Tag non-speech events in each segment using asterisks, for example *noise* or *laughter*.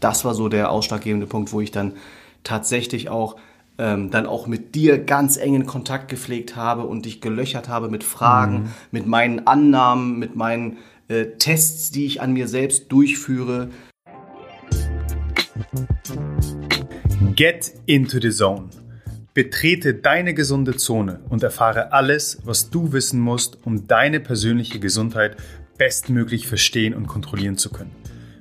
das war so der ausschlaggebende Punkt, wo ich dann tatsächlich auch ähm, dann auch mit dir ganz engen Kontakt gepflegt habe und dich gelöchert habe mit Fragen, mhm. mit meinen Annahmen, mit meinen äh, Tests, die ich an mir selbst durchführe. Get into the zone. Betrete deine gesunde Zone und erfahre alles, was du wissen musst, um deine persönliche Gesundheit bestmöglich verstehen und kontrollieren zu können.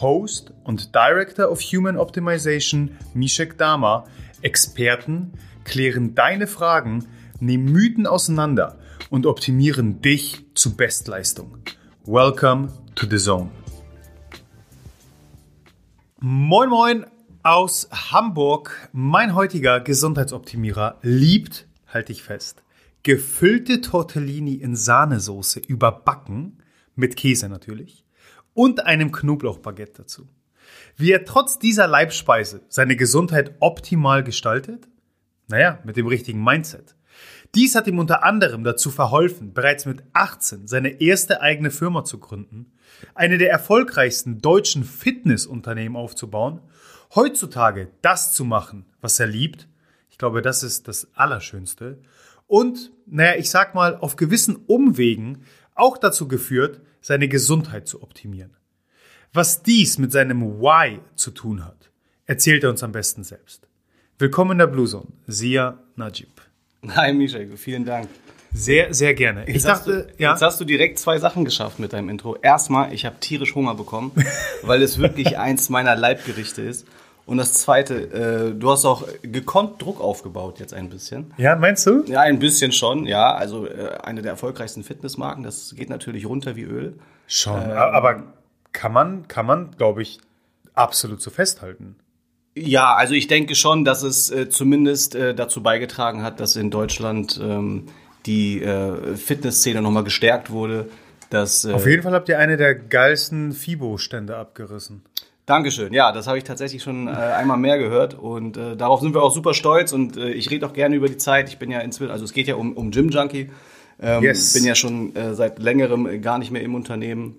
Host und Director of Human Optimization Mishek Dama, Experten, klären deine Fragen, nehmen Mythen auseinander und optimieren dich zu Bestleistung. Welcome to the Zone. Moin Moin aus Hamburg. Mein heutiger Gesundheitsoptimierer liebt, halte ich fest, gefüllte Tortellini in Sahnesoße überbacken, mit Käse natürlich, und einem Knoblauchbaguette dazu. Wie er trotz dieser Leibspeise seine Gesundheit optimal gestaltet? Naja, mit dem richtigen Mindset. Dies hat ihm unter anderem dazu verholfen, bereits mit 18 seine erste eigene Firma zu gründen, eine der erfolgreichsten deutschen Fitnessunternehmen aufzubauen, heutzutage das zu machen, was er liebt. Ich glaube, das ist das Allerschönste. Und, naja, ich sag mal, auf gewissen Umwegen auch dazu geführt, seine Gesundheit zu optimieren. Was dies mit seinem Why zu tun hat, erzählt er uns am besten selbst. Willkommen in der Blue Zone, Sia Najib. Hi Michel, vielen Dank. Sehr, sehr gerne. Ich jetzt dachte, du, ja. Jetzt hast du direkt zwei Sachen geschafft mit deinem Intro. Erstmal, ich habe tierisch Hunger bekommen, *laughs* weil es wirklich eins meiner Leibgerichte ist. Und das zweite, äh, du hast auch gekonnt Druck aufgebaut jetzt ein bisschen. Ja, meinst du? Ja, ein bisschen schon, ja. Also äh, eine der erfolgreichsten Fitnessmarken, das geht natürlich runter wie Öl. Schon, ähm, aber kann man, kann man, glaube ich, absolut so festhalten. Ja, also ich denke schon, dass es äh, zumindest äh, dazu beigetragen hat, dass in Deutschland ähm, die äh, Fitnessszene nochmal gestärkt wurde. Dass, äh, Auf jeden Fall habt ihr eine der geilsten FIBO-Stände abgerissen. Dankeschön. Ja, das habe ich tatsächlich schon äh, einmal mehr gehört und äh, darauf sind wir auch super stolz und äh, ich rede auch gerne über die Zeit. Ich bin ja inzwischen, also es geht ja um, um Gym Junkie. Ähm, yes. Bin ja schon äh, seit längerem gar nicht mehr im Unternehmen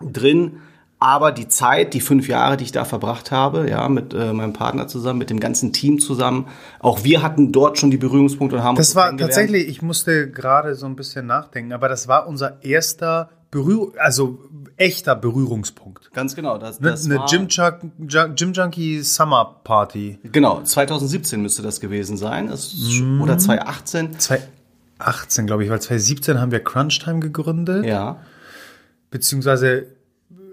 drin. Aber die Zeit, die fünf Jahre, die ich da verbracht habe, ja, mit äh, meinem Partner zusammen, mit dem ganzen Team zusammen, auch wir hatten dort schon die Berührungspunkte und haben Das war tatsächlich, ich musste gerade so ein bisschen nachdenken, aber das war unser erster Berührung, also echter Berührungspunkt. Ganz genau. Das, das eine Gym, Gym Junkie Summer Party. Genau, 2017 müsste das gewesen sein. Das, mm. Oder 2018. 2018, glaube ich, weil 2017 haben wir Crunch Time gegründet. Ja. Beziehungsweise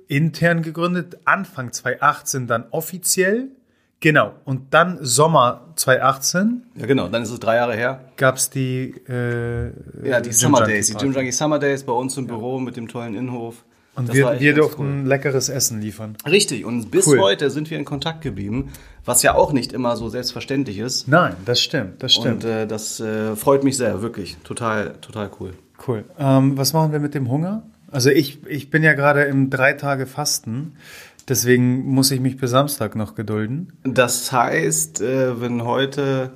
intern gegründet, Anfang 2018 dann offiziell. Genau, und dann Sommer 2018. Ja, genau, dann ist es drei Jahre her. Gab es die. Äh, ja, die Gym Summer Days, die Gym Junkie Summer Days bei uns im Büro mit dem tollen Innenhof. Und das wir, wir durften cool. leckeres Essen liefern. Richtig, und bis cool. heute sind wir in Kontakt geblieben, was ja auch nicht immer so selbstverständlich ist. Nein, das stimmt, das stimmt. Und äh, das äh, freut mich sehr, wirklich. Total, total cool. Cool. Ähm, was machen wir mit dem Hunger? Also ich, ich bin ja gerade im drei Tage Fasten. Deswegen muss ich mich bis Samstag noch gedulden. Das heißt, äh, wenn heute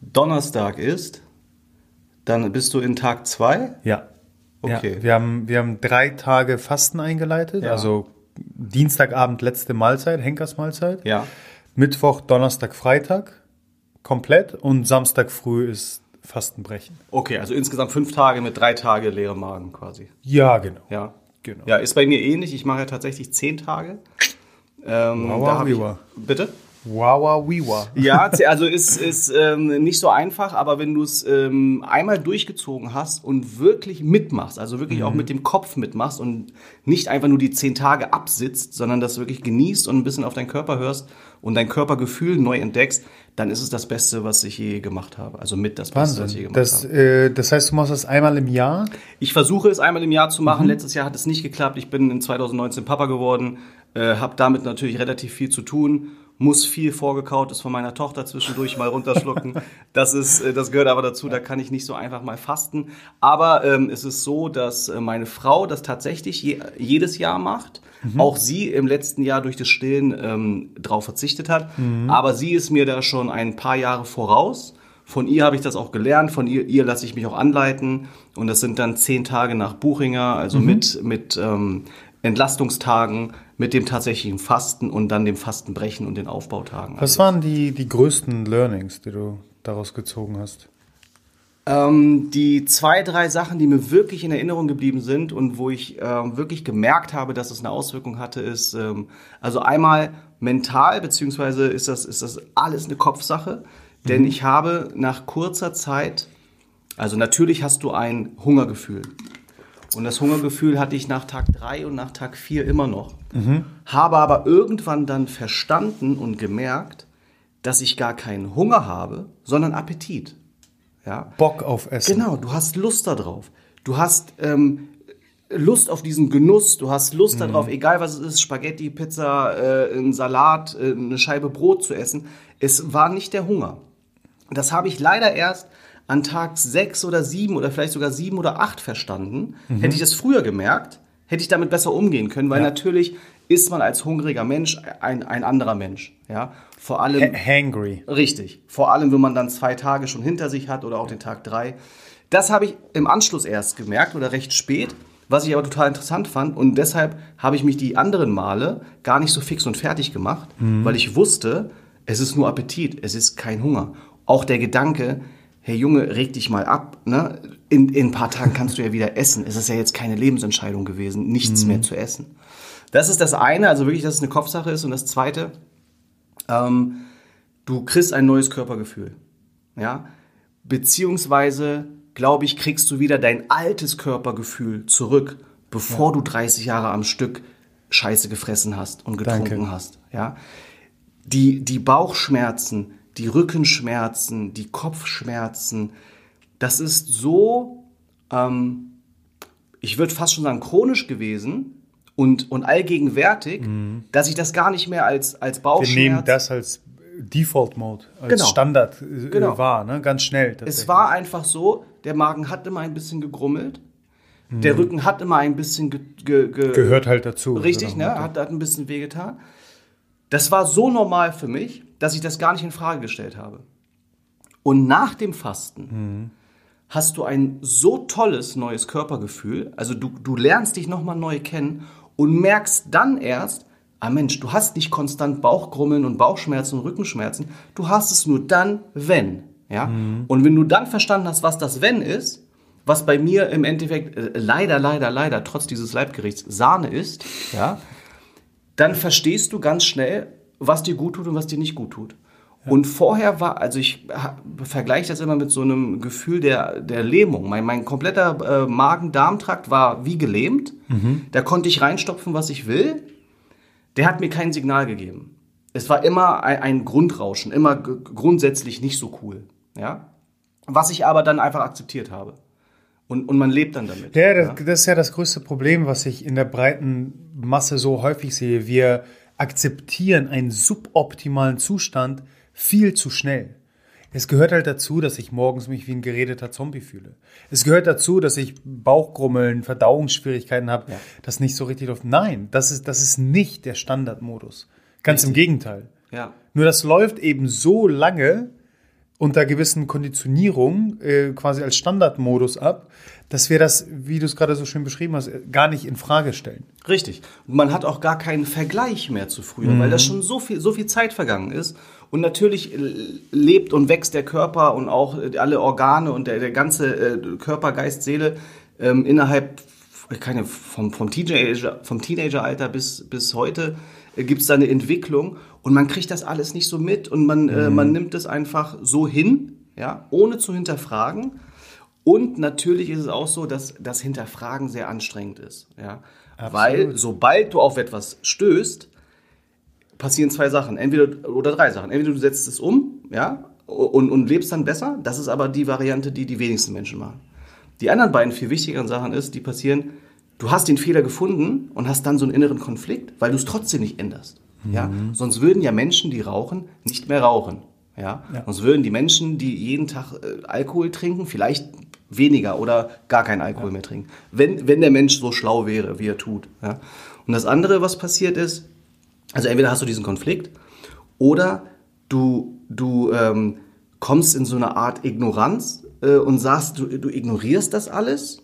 Donnerstag ist, dann bist du in Tag zwei? Ja. Okay. Ja, wir, haben, wir haben drei Tage Fasten eingeleitet. Ja. Also Dienstagabend letzte Mahlzeit, Henkersmahlzeit. Ja. Mittwoch, Donnerstag, Freitag komplett und Samstag früh ist Fastenbrechen. Okay, also insgesamt fünf Tage mit drei Tage leere Magen quasi. Ja, genau. Ja, genau. Ja, ist bei mir ähnlich. Ich mache ja tatsächlich zehn Tage. Ähm, ich, bitte? Wawa Wiwa. Ja, also ist, ist ähm, nicht so einfach, aber wenn du es ähm, einmal durchgezogen hast und wirklich mitmachst, also wirklich mhm. auch mit dem Kopf mitmachst und nicht einfach nur die zehn Tage absitzt, sondern das wirklich genießt und ein bisschen auf deinen Körper hörst und dein Körpergefühl neu entdeckst, dann ist es das Beste, was ich je gemacht habe. Also mit das Wahnsinn. Beste, was ich je gemacht das, habe. Äh, das heißt, du machst das einmal im Jahr? Ich versuche es einmal im Jahr zu machen. Mhm. Letztes Jahr hat es nicht geklappt. Ich bin in 2019 Papa geworden, äh, habe damit natürlich relativ viel zu tun muss viel vorgekautes von meiner Tochter zwischendurch mal runterschlucken. *laughs* das ist, äh, das gehört aber dazu. Da kann ich nicht so einfach mal fasten. Aber ähm, es ist so, dass äh, meine Frau das tatsächlich je, jedes Jahr macht. Mhm. Auch sie im letzten Jahr durch das Stillen ähm, darauf verzichtet hat. Mhm. Aber sie ist mir da schon ein paar Jahre voraus. Von ihr habe ich das auch gelernt, von ihr, ihr lasse ich mich auch anleiten. Und das sind dann zehn Tage nach Buchinger, also mhm. mit, mit ähm, Entlastungstagen, mit dem tatsächlichen Fasten und dann dem Fastenbrechen und den Aufbautagen. Was also, waren die, die größten Learnings, die du daraus gezogen hast? Ähm, die zwei, drei Sachen, die mir wirklich in Erinnerung geblieben sind und wo ich ähm, wirklich gemerkt habe, dass es eine Auswirkung hatte, ist ähm, also einmal mental, beziehungsweise ist das, ist das alles eine Kopfsache. Denn mhm. ich habe nach kurzer Zeit, also natürlich hast du ein Hungergefühl. Und das Hungergefühl hatte ich nach Tag drei und nach Tag vier immer noch. Mhm. Habe aber irgendwann dann verstanden und gemerkt, dass ich gar keinen Hunger habe, sondern Appetit. Ja? Bock auf Essen. Genau, du hast Lust darauf. Du hast ähm, Lust auf diesen Genuss, du hast Lust mhm. darauf, egal was es ist, Spaghetti, Pizza, äh, ein Salat, äh, eine Scheibe Brot zu essen. Es war nicht der Hunger. Das habe ich leider erst an Tag sechs oder sieben oder vielleicht sogar sieben oder acht verstanden. Mhm. Hätte ich das früher gemerkt, hätte ich damit besser umgehen können, weil ja. natürlich ist man als hungriger Mensch ein, ein anderer Mensch. Ja, vor allem. H hangry. Richtig. Vor allem, wenn man dann zwei Tage schon hinter sich hat oder auch den Tag drei. Das habe ich im Anschluss erst gemerkt oder recht spät, was ich aber total interessant fand. Und deshalb habe ich mich die anderen Male gar nicht so fix und fertig gemacht, mhm. weil ich wusste, es ist nur Appetit, es ist kein Hunger auch der Gedanke, hey Junge, reg dich mal ab, ne? In, in ein paar Tagen kannst du ja wieder essen. Es ist ja jetzt keine Lebensentscheidung gewesen, nichts mhm. mehr zu essen. Das ist das eine, also wirklich, dass es eine Kopfsache ist. Und das zweite, ähm, du kriegst ein neues Körpergefühl. Ja? Beziehungsweise, glaube ich, kriegst du wieder dein altes Körpergefühl zurück, bevor ja. du 30 Jahre am Stück Scheiße gefressen hast und getrunken Danke. hast. Ja? Die, die Bauchschmerzen, die Rückenschmerzen, die Kopfschmerzen, das ist so, ähm, ich würde fast schon sagen, chronisch gewesen und, und allgegenwärtig, mhm. dass ich das gar nicht mehr als, als Bauchschmerz... Wir nehmen das als Default Mode, als genau. Standard äh, genau. wahr, ne? ganz schnell. Es war einfach so, der Magen hat immer ein bisschen gegrummelt, mhm. der Rücken hat immer ein bisschen ge, ge, ge gehört halt dazu. Richtig, ne? Hat, hat ein bisschen wehgetan. Das war so normal für mich, dass ich das gar nicht in Frage gestellt habe. Und nach dem Fasten mhm. hast du ein so tolles neues Körpergefühl, also du, du lernst dich nochmal neu kennen und merkst dann erst, ah Mensch, du hast nicht konstant Bauchgrummeln und Bauchschmerzen und Rückenschmerzen, du hast es nur dann, wenn. Ja? Mhm. Und wenn du dann verstanden hast, was das Wenn ist, was bei mir im Endeffekt äh, leider, leider, leider trotz dieses Leibgerichts Sahne ist, ja, dann verstehst du ganz schnell, was dir gut tut und was dir nicht gut tut. Ja. Und vorher war, also ich vergleiche das immer mit so einem Gefühl der, der Lähmung. Mein, mein kompletter äh, Magen-Darm-Trakt war wie gelähmt. Mhm. Da konnte ich reinstopfen, was ich will. Der hat mir kein Signal gegeben. Es war immer ein, ein Grundrauschen, immer grundsätzlich nicht so cool. Ja? Was ich aber dann einfach akzeptiert habe. Und, und man lebt dann damit. Ja, das, ja? das ist ja das größte Problem, was ich in der breiten Masse so häufig sehe. Wir akzeptieren einen suboptimalen Zustand viel zu schnell. Es gehört halt dazu, dass ich morgens mich wie ein geredeter Zombie fühle. Es gehört dazu, dass ich Bauchgrummeln, Verdauungsschwierigkeiten habe, ja. das nicht so richtig läuft. Nein, das ist, das ist nicht der Standardmodus. Ganz richtig. im Gegenteil. Ja. Nur das läuft eben so lange, unter gewissen Konditionierungen äh, quasi als Standardmodus ab, dass wir das, wie du es gerade so schön beschrieben hast, gar nicht in Frage stellen. Richtig. Man hat auch gar keinen Vergleich mehr zu früher, mhm. weil da schon so viel, so viel Zeit vergangen ist. Und natürlich äh, lebt und wächst der Körper und auch äh, alle Organe und der, der ganze äh, Körper, Geist, Seele ähm, innerhalb keine, vom, vom, Teenager, vom Teenageralter bis, bis heute äh, gibt es da eine Entwicklung und man kriegt das alles nicht so mit und man, mhm. äh, man nimmt es einfach so hin, ja, ohne zu hinterfragen. Und natürlich ist es auch so, dass das Hinterfragen sehr anstrengend ist, ja. Weil sobald du auf etwas stößt, passieren zwei Sachen, entweder oder drei Sachen. Entweder du setzt es um, ja, und, und lebst dann besser. Das ist aber die Variante, die die wenigsten Menschen machen. Die anderen beiden viel wichtigeren Sachen ist, die passieren, du hast den Fehler gefunden und hast dann so einen inneren Konflikt, weil du es trotzdem nicht änderst. Ja? Sonst würden ja Menschen, die rauchen, nicht mehr rauchen. Ja? Ja. Sonst würden die Menschen, die jeden Tag äh, Alkohol trinken, vielleicht weniger oder gar keinen Alkohol mehr trinken. Wenn, wenn der Mensch so schlau wäre, wie er tut. Ja? Und das andere, was passiert ist, also entweder hast du diesen Konflikt oder du, du ähm, kommst in so eine Art Ignoranz äh, und sagst, du, du ignorierst das alles,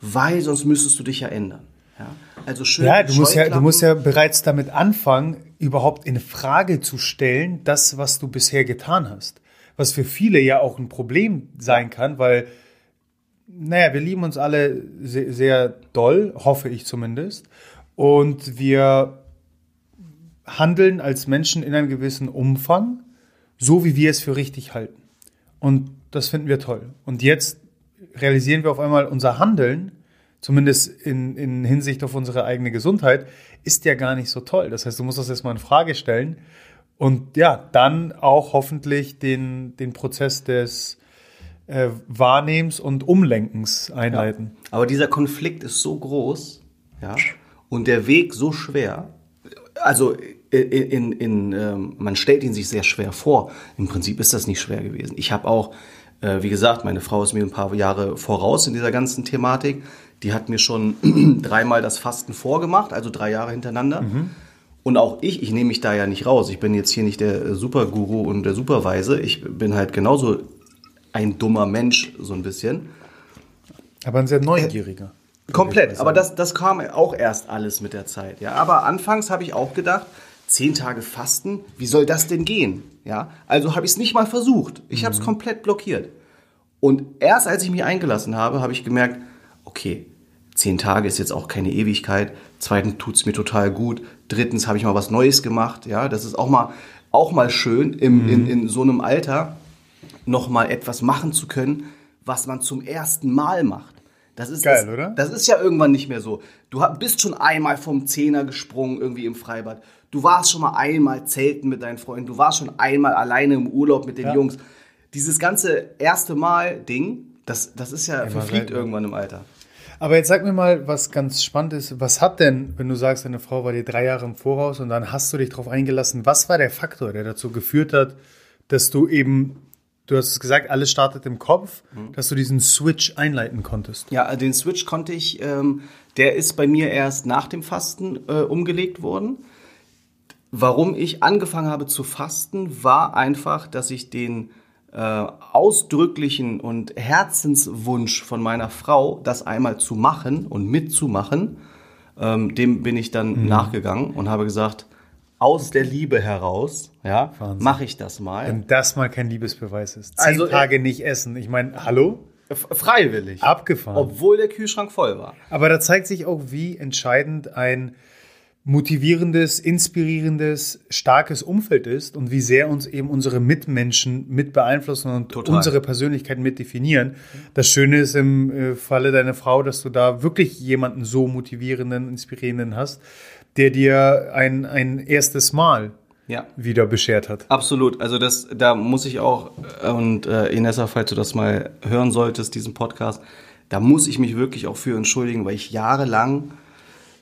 weil sonst müsstest du dich ja ändern. Ja? Also schön Ja, du musst ja, du musst ja bereits damit anfangen, überhaupt in Frage zu stellen, das, was du bisher getan hast. Was für viele ja auch ein Problem sein kann, weil, naja, wir lieben uns alle sehr, sehr doll, hoffe ich zumindest. Und wir handeln als Menschen in einem gewissen Umfang, so wie wir es für richtig halten. Und das finden wir toll. Und jetzt realisieren wir auf einmal, unser Handeln, zumindest in, in Hinsicht auf unsere eigene Gesundheit, ist ja gar nicht so toll. Das heißt, du musst das erstmal in Frage stellen und ja, dann auch hoffentlich den, den Prozess des äh, Wahrnehmens und Umlenkens einleiten. Aber dieser Konflikt ist so groß, ja, und der Weg so schwer. Also in, in, in ähm, man stellt ihn sich sehr schwer vor. Im Prinzip ist das nicht schwer gewesen. Ich habe auch, äh, wie gesagt, meine Frau ist mir ein paar Jahre voraus in dieser ganzen Thematik. Die hat mir schon *clears throat* dreimal das Fasten vorgemacht, also drei Jahre hintereinander. Und auch ich, ich nehme mich da ja nicht raus. Ich bin jetzt hier nicht der Superguru und der Superweise. Ich bin halt genauso ein dummer Mensch, so ein bisschen. Aber ein sehr neugieriger. Komplett, aber das, das kam auch erst alles mit der Zeit. Ja, aber anfangs habe ich auch gedacht, zehn Tage Fasten, wie soll das denn gehen? Ja, also habe ich es nicht mal versucht. Ich habe es komplett blockiert. Und erst als ich mich eingelassen habe, habe ich gemerkt, okay, zehn Tage ist jetzt auch keine Ewigkeit. Zweitens tut es mir total gut. Drittens habe ich mal was Neues gemacht. Ja, das ist auch mal, auch mal schön im, in, in so einem Alter noch mal etwas machen zu können, was man zum ersten Mal macht. Das ist Geil, das, oder? Das ist ja irgendwann nicht mehr so. Du bist schon einmal vom Zehner gesprungen irgendwie im Freibad. Du warst schon mal einmal zelten mit deinen Freunden. Du warst schon einmal alleine im Urlaub mit den Ja. Jungs. Dieses ganze erste Mal-Ding, das, das ist ja verfliegt selten. irgendwann im Alter. Aber jetzt sag mir mal, was ganz spannend ist. Was hat denn, wenn du sagst, deine Frau war dir drei Jahre im Voraus und dann hast du dich darauf eingelassen, was war der Faktor, der dazu geführt hat, dass du eben, du hast es gesagt, alles startet im Kopf, dass du diesen Switch einleiten konntest? Ja, den Switch konnte ich, ähm, der ist bei mir erst nach dem Fasten äh, umgelegt worden. Warum ich angefangen habe zu fasten, war einfach, dass ich den äh, ausdrücklichen und Herzenswunsch von meiner Frau, das einmal zu machen und mitzumachen, ähm, dem bin ich dann nachgegangen und habe gesagt, aus der Liebe heraus, ja, mache ich das mal. Wenn das mal kein Liebesbeweis ist. Zehn Also, äh, Tage nicht essen. Ich meine, hallo? Freiwillig. Abgefahren. Obwohl der Kühlschrank voll war. Aber da zeigt sich auch, wie entscheidend ein motivierendes, inspirierendes, starkes Umfeld ist und wie sehr uns eben unsere Mitmenschen mit beeinflussen und Total. unsere Persönlichkeit mit definieren. Das Schöne ist im äh, Falle deiner Frau, dass du da wirklich jemanden so motivierenden, inspirierenden hast, der dir ein, ein erstes Mal Ja. wieder beschert hat. Absolut. Also das, da muss ich auch, äh, und äh, Inessa, falls du das mal hören solltest, diesen Podcast, da muss ich mich wirklich auch für entschuldigen, weil ich jahrelang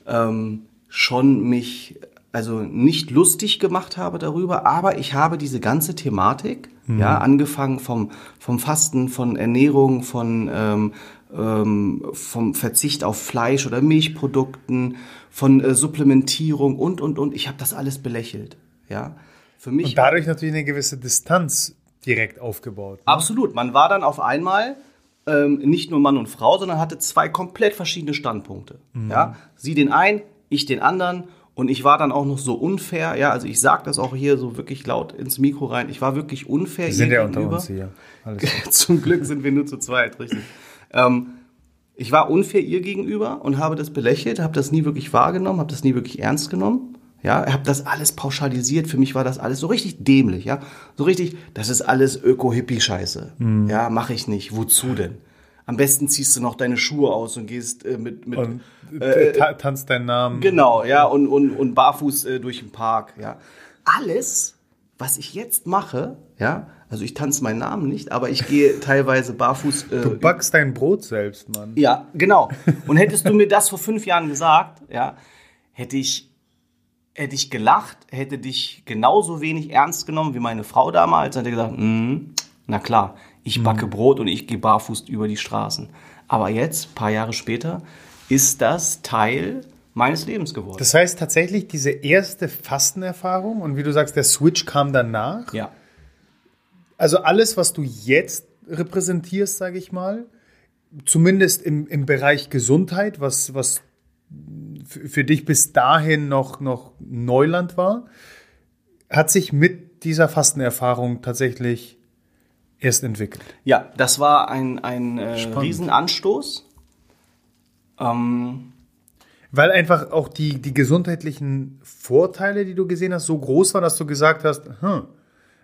ähm, schon mich also nicht lustig gemacht habe darüber, aber ich habe diese ganze Thematik, ja, angefangen vom, vom Fasten, von Ernährung, von ähm, ähm, vom Verzicht auf Fleisch oder Milchprodukten, von äh, Supplementierung und und und. Ich habe das alles belächelt, ja. Für mich Und dadurch natürlich eine gewisse Distanz direkt aufgebaut. ne? Absolut. Man war dann auf einmal ähm, nicht nur Mann und Frau, sondern hatte zwei komplett verschiedene Standpunkte. Ja? Sie den einen, ich den anderen. Und ich war dann auch noch so unfair. Ja, also ich sage das auch hier so wirklich laut ins Mikro rein. Ich war wirklich unfair. Wir sind ja unter uns hier. Alles. *laughs* Zum Glück sind wir nur zu zweit, richtig. Ähm, ich war unfair ihr gegenüber und habe das belächelt, habe das nie wirklich wahrgenommen, habe das nie wirklich ernst genommen. Ja, habe das alles pauschalisiert. Für mich war das alles so richtig dämlich, ja. So richtig, das ist alles Öko-Hippie-Scheiße. Mhm. Ja, mache ich nicht. Wozu denn? Am besten ziehst du noch deine Schuhe aus und gehst äh, mit, mit Und äh, ta tanzt deinen Namen. Genau, ja, und, und, und barfuß äh, durch den Park, ja. Alles, was ich jetzt mache, ja, also ich tanze meinen Namen nicht, aber ich gehe *laughs* teilweise barfuß. Äh, Du backst dein Brot selbst, Mann. ja, genau. Und hättest du *laughs* mir das vor fünf Jahren gesagt, ja, hätte ich hätte ich gelacht, hätte dich genauso wenig ernst genommen wie meine Frau damals, hätte gesagt, mm, na klar, ich backe mhm. Brot und ich gehe barfuß über die Straßen. Aber jetzt, paar Jahre später, ist das Teil meines Lebens geworden. Das heißt tatsächlich, diese erste Fastenerfahrung und wie du sagst, der Switch kam danach. Ja. Also alles, was du jetzt repräsentierst, sage ich mal, zumindest im, im Bereich Gesundheit, was, was für dich bis dahin noch, noch Neuland war, hat sich mit dieser Fastenerfahrung tatsächlich erst entwickelt. Ja, das war ein, ein äh, Riesenanstoß. Ähm, Weil einfach auch die, die gesundheitlichen Vorteile, die du gesehen hast, so groß waren, dass du gesagt hast, hm,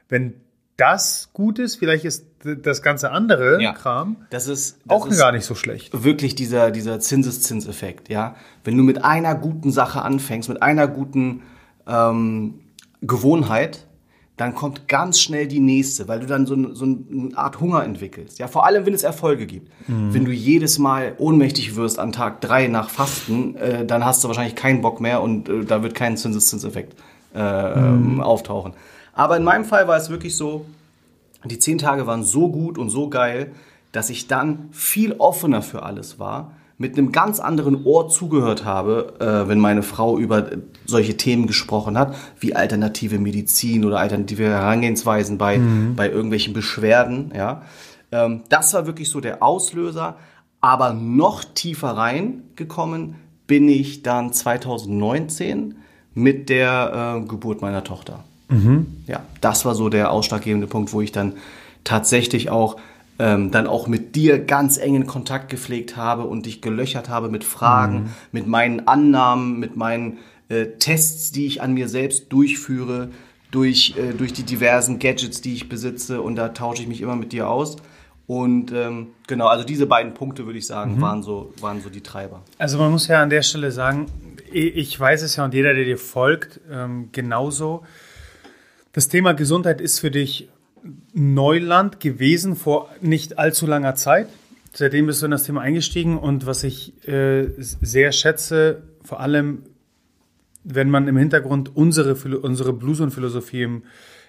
wenn das gut ist, vielleicht ist das ganze andere ja, Kram das ist, das auch ist gar nicht so schlecht. Wirklich dieser, dieser Zinseszinseffekt, ja. Wenn du mit einer guten Sache anfängst, mit einer guten ähm, Gewohnheit, dann kommt ganz schnell die nächste, weil du dann so, so eine Art Hunger entwickelst. Ja, vor allem, wenn es Erfolge gibt. Mhm. Wenn du jedes Mal ohnmächtig wirst an Tag drei nach Fasten, äh, dann hast du wahrscheinlich keinen Bock mehr und äh, da wird kein Zinseszinseffekt äh, mhm. auftauchen. Aber in meinem Fall war es wirklich so, die zehn Tage waren so gut und so geil, dass ich dann viel offener für alles war mit einem ganz anderen Ohr zugehört habe, äh, wenn meine Frau über solche Themen gesprochen hat, wie alternative Medizin oder alternative Herangehensweisen bei, mhm. bei irgendwelchen Beschwerden. Ja. Ähm, das war wirklich so der Auslöser. Aber noch tiefer reingekommen bin ich dann 2019 mit der äh, Geburt meiner Tochter. Mhm. Ja, das war so der ausschlaggebende Punkt, wo ich dann tatsächlich auch ähm, dann auch mit dir ganz engen Kontakt gepflegt habe und dich gelöchert habe mit Fragen, mhm. mit meinen Annahmen, mit meinen äh, Tests, die ich an mir selbst durchführe, durch, äh, durch die diversen Gadgets, die ich besitze und da tausche ich mich immer mit dir aus. Und ähm, genau, also diese beiden Punkte, würde ich sagen, mhm. waren, so, waren so die Treiber. Also man muss ja an der Stelle sagen, ich weiß es ja und jeder, der dir folgt, ähm, genauso. Das Thema Gesundheit ist für dich Neuland gewesen vor nicht allzu langer Zeit. Seitdem bist du in das Thema eingestiegen und was ich äh, sehr schätze, vor allem wenn man im Hintergrund unsere, unsere Blues-und-Philosophie im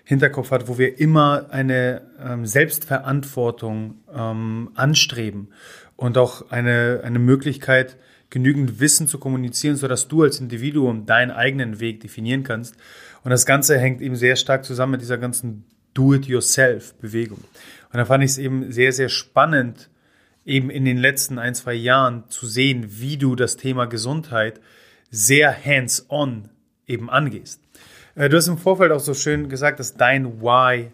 Hinterkopf hat, wo wir immer eine ähm, Selbstverantwortung ähm, anstreben und auch eine, eine Möglichkeit, genügend Wissen zu kommunizieren, sodass du als Individuum deinen eigenen Weg definieren kannst. Und das Ganze hängt eben sehr stark zusammen mit dieser ganzen Do-it-yourself-Bewegung. Und da fand ich es eben sehr, sehr spannend, eben in den letzten ein, zwei Jahren zu sehen, wie du das Thema Gesundheit sehr hands-on eben angehst. Äh, du hast im Vorfeld auch so schön gesagt, dass dein Why,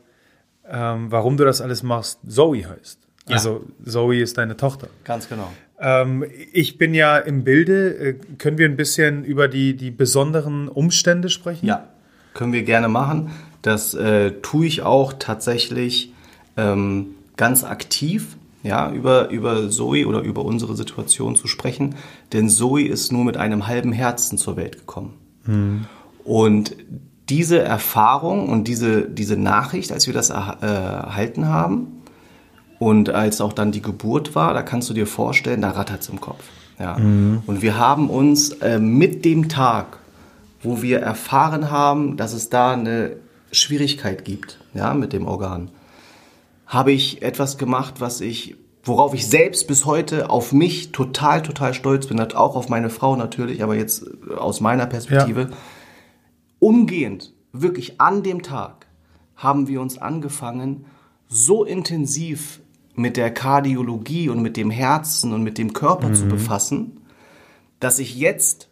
ähm, warum du das alles machst, Zoe heißt. Ja. Also Zoe ist deine Tochter. Ganz genau. Ähm, ich bin ja im Bilde. Äh, können wir ein bisschen über die, die besonderen Umstände sprechen? Ja, können wir gerne machen. Das äh, tue ich auch tatsächlich ähm, ganz aktiv, ja, über, über Zoe oder über unsere Situation zu sprechen. Denn Zoe ist nur mit einem halben Herzen zur Welt gekommen. Mhm. Und diese Erfahrung und diese, diese Nachricht, als wir das er, äh, erhalten haben und als auch dann die Geburt war, da kannst du dir vorstellen, da rattert es im Kopf. Ja. Mhm. Und wir haben uns äh, mit dem Tag, wo wir erfahren haben, dass es da eine Schwierigkeit gibt, ja, mit dem Organ, habe ich etwas gemacht, was ich, worauf ich selbst bis heute auf mich total, total stolz bin, auch auf meine Frau natürlich, aber jetzt aus meiner Perspektive. Ja. Umgehend, wirklich an dem Tag, haben wir uns angefangen, so intensiv mit der Kardiologie und mit dem Herzen und mit dem Körper mhm. zu befassen, dass ich jetzt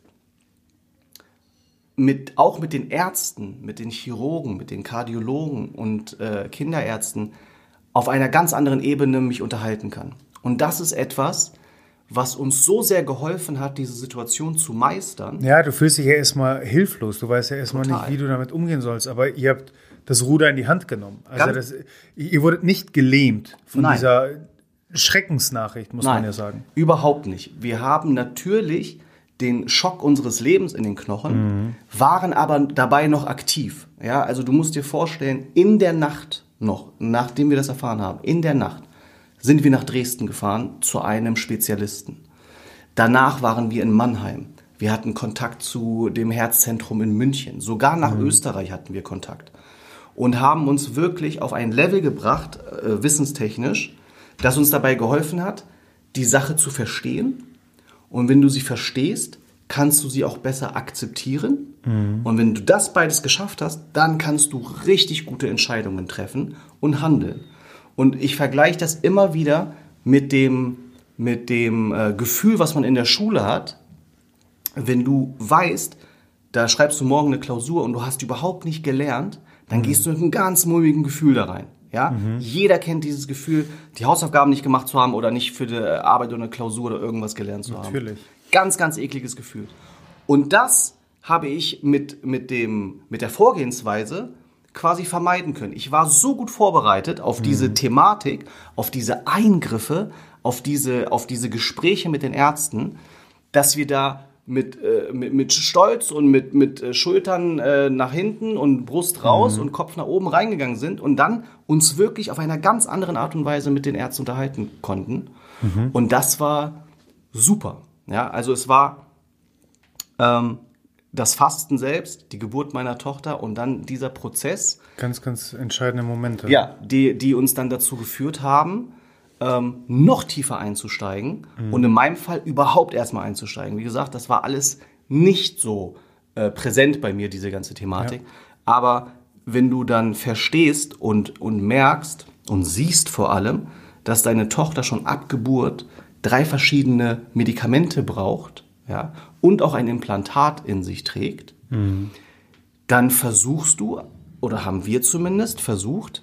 mit, auch mit den Ärzten, mit den Chirurgen, mit den Kardiologen und äh, Kinderärzten auf einer ganz anderen Ebene mich unterhalten kann. Und das ist etwas, was uns so sehr geholfen hat, diese Situation zu meistern. Ja, du fühlst dich ja erstmal hilflos. Du weißt ja erstmal nicht, wie du damit umgehen sollst. Aber ihr habt das Ruder in die Hand genommen. Also das, ihr wurdet nicht gelähmt von Nein. dieser Schreckensnachricht, muss Nein, man ja sagen. Überhaupt nicht. Wir haben natürlich den Schock unseres Lebens in den Knochen, mhm. waren aber dabei noch aktiv. Ja, also du musst dir vorstellen, in der Nacht noch, nachdem wir das erfahren haben, in der Nacht sind wir nach Dresden gefahren zu einem Spezialisten. Danach waren wir in Mannheim, Wir hatten Kontakt zu dem Herzzentrum in München. Sogar nach mhm. Österreich hatten wir Kontakt. Und haben uns wirklich auf ein Level gebracht, äh, wissenstechnisch, das uns dabei geholfen hat, die Sache zu verstehen. Und wenn du sie verstehst, kannst du sie auch besser akzeptieren. Mhm. Und wenn du das beides geschafft hast, dann kannst du richtig gute Entscheidungen treffen und handeln. Und ich vergleiche das immer wieder mit dem, mit dem äh, Gefühl, was man in der Schule hat, wenn du weißt, da schreibst du morgen eine Klausur und du hast überhaupt nicht gelernt, dann mhm. gehst du mit einem ganz mulmigen Gefühl da rein. Ja? Mhm. Jeder kennt dieses Gefühl, die Hausaufgaben nicht gemacht zu haben oder nicht für die Arbeit oder eine Klausur oder irgendwas gelernt zu Natürlich. haben. Natürlich. Ganz, ganz ekliges Gefühl. Und das habe ich mit, mit, dem, mit der Vorgehensweise quasi vermeiden können. Ich war so gut vorbereitet auf diese mhm. Thematik, auf diese Eingriffe, auf diese, auf diese Gespräche mit den Ärzten, dass wir da mit, äh, mit, mit Stolz und mit, mit äh, Schultern äh, nach hinten und Brust raus mhm. und Kopf nach oben reingegangen sind und dann uns wirklich auf einer ganz anderen Art und Weise mit den Ärzten unterhalten konnten. Mhm. Und das war super. Ja, also es war ähm, das Fasten selbst, die Geburt meiner Tochter und dann dieser Prozess. Ganz, ganz entscheidende Momente. Ja, die, die uns dann dazu geführt haben, ähm, noch tiefer einzusteigen mhm. und in meinem Fall überhaupt erstmal einzusteigen. Wie gesagt, das war alles nicht so äh, präsent bei mir, diese ganze Thematik. Ja. Aber wenn du dann verstehst und, und merkst und siehst vor allem, dass deine Tochter schon ab Geburt drei verschiedene Medikamente braucht ja, und auch ein Implantat in sich trägt, mhm. dann versuchst du, oder haben wir zumindest versucht,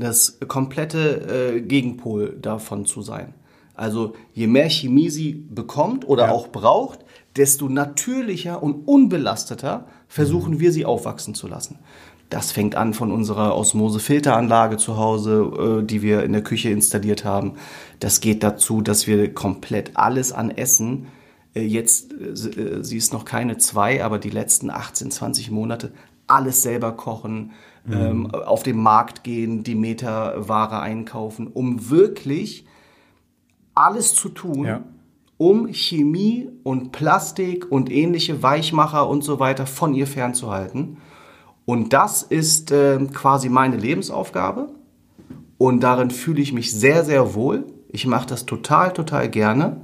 das komplette äh, Gegenpol davon zu sein. Also je mehr Chemie sie bekommt oder ja. auch braucht, desto natürlicher und unbelasteter versuchen mhm. wir sie aufwachsen zu lassen. Das fängt an von unserer Osmose-Filteranlage zu Hause, äh, die wir in der Küche installiert haben. Das geht dazu, dass wir komplett alles an Essen, äh, jetzt, äh, sie ist noch keine zwei, aber die letzten 18, 20 Monate, alles selber kochen, mhm. ähm, auf den Markt gehen, die Meterware einkaufen, um wirklich alles zu tun, ja. um Chemie und Plastik und ähnliche Weichmacher und so weiter von ihr fernzuhalten. Und das ist äh, quasi meine Lebensaufgabe. Und darin fühle ich mich sehr, sehr wohl. Ich mache das total, total gerne.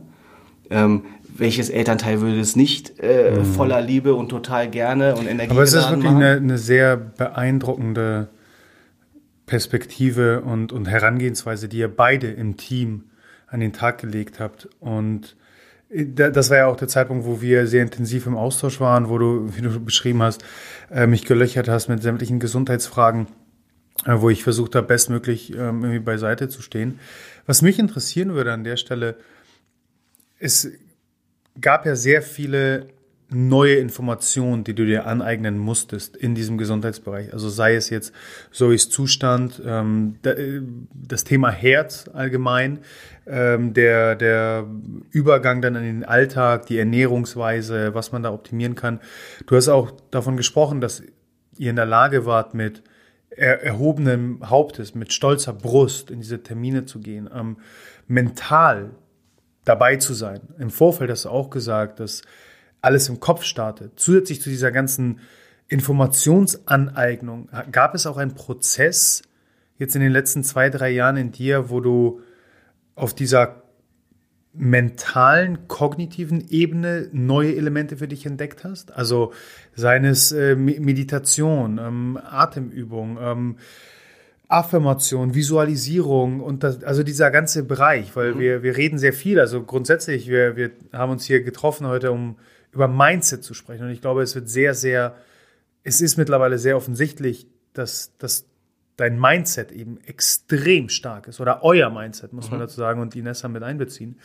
Ähm, welches Elternteil würde es nicht äh, mhm. voller Liebe und total gerne und Energie Aber es ist wirklich eine, eine, sehr beeindruckende Perspektive und, und Herangehensweise, die ihr beide im Team an den Tag gelegt habt. Und äh, das war ja auch der Zeitpunkt, wo wir sehr intensiv im Austausch waren, wo du, wie du beschrieben hast, äh, mich gelöchert hast mit sämtlichen Gesundheitsfragen, äh, wo ich versucht habe, bestmöglich ähm, irgendwie beiseite zu stehen. Was mich interessieren würde an der Stelle, ist gab ja sehr viele neue Informationen, die du dir aneignen musstest in diesem Gesundheitsbereich. Also sei es jetzt Zoes Zustand, ähm, das Thema Herz allgemein, ähm, der, der Übergang dann in den Alltag, die Ernährungsweise, was man da optimieren kann. Du hast auch davon gesprochen, dass ihr in der Lage wart, mit er, erhobenem Hauptes, mit stolzer Brust in diese Termine zu gehen, ähm, mental dabei zu sein. Im Vorfeld hast du auch gesagt, dass alles im Kopf startet. Zusätzlich zu dieser ganzen Informationsaneignung gab es auch einen Prozess jetzt in den letzten zwei, drei Jahren in dir, wo du auf dieser mentalen, kognitiven Ebene neue Elemente für dich entdeckt hast? Also seines äh, Meditation, ähm, Atemübung, ähm, Affirmation, Visualisierung und das, also dieser ganze Bereich, weil mhm. wir, wir reden sehr viel. Also grundsätzlich, wir, wir haben uns hier getroffen heute, um über Mindset zu sprechen. Und ich glaube, es wird sehr, sehr, es ist mittlerweile sehr offensichtlich, dass, dass dein Mindset eben extrem stark ist. Oder euer Mindset, muss mhm. man dazu sagen, und die Nessa mit einbeziehen.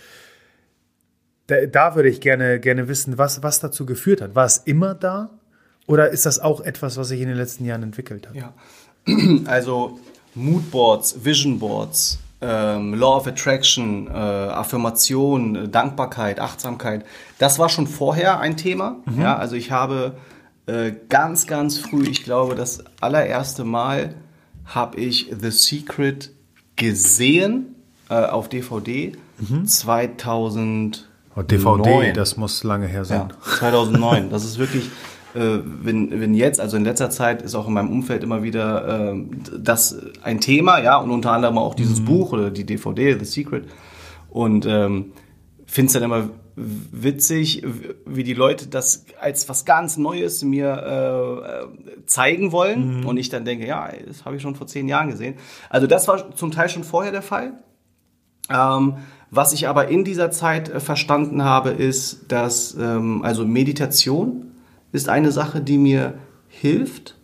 Da, da würde ich gerne, gerne wissen, was, was dazu geführt hat. War es immer da? Oder ist das auch etwas, was sich in den letzten Jahren entwickelt hat? Ja, *clears throat* also Moodboards, Visionboards, ähm, Law of Attraction, äh, Affirmation, Dankbarkeit, Achtsamkeit, das war schon vorher ein Thema. Mhm. Ja, also ich habe äh, ganz, ganz früh, ich glaube, das allererste Mal habe ich The Secret gesehen äh, auf DVD mhm. 2000 Oh, DVD, das muss lange her sein. Ja, 2009. Das ist wirklich, äh, wenn, wenn jetzt, also in letzter Zeit ist auch in meinem Umfeld immer wieder äh, das ein Thema, ja, und unter anderem auch dieses mhm. Buch oder die DVD, The Secret. Und ähm, finde es dann immer witzig, wie die Leute das als was ganz Neues mir äh, zeigen wollen. Mhm. Und ich dann denke, ja, das habe ich schon vor zehn Jahren gesehen. Also das war zum Teil schon vorher der Fall. Ähm, was ich aber in dieser Zeit äh, verstanden habe, ist, dass ähm, also Meditation ist eine Sache, die mir hilft,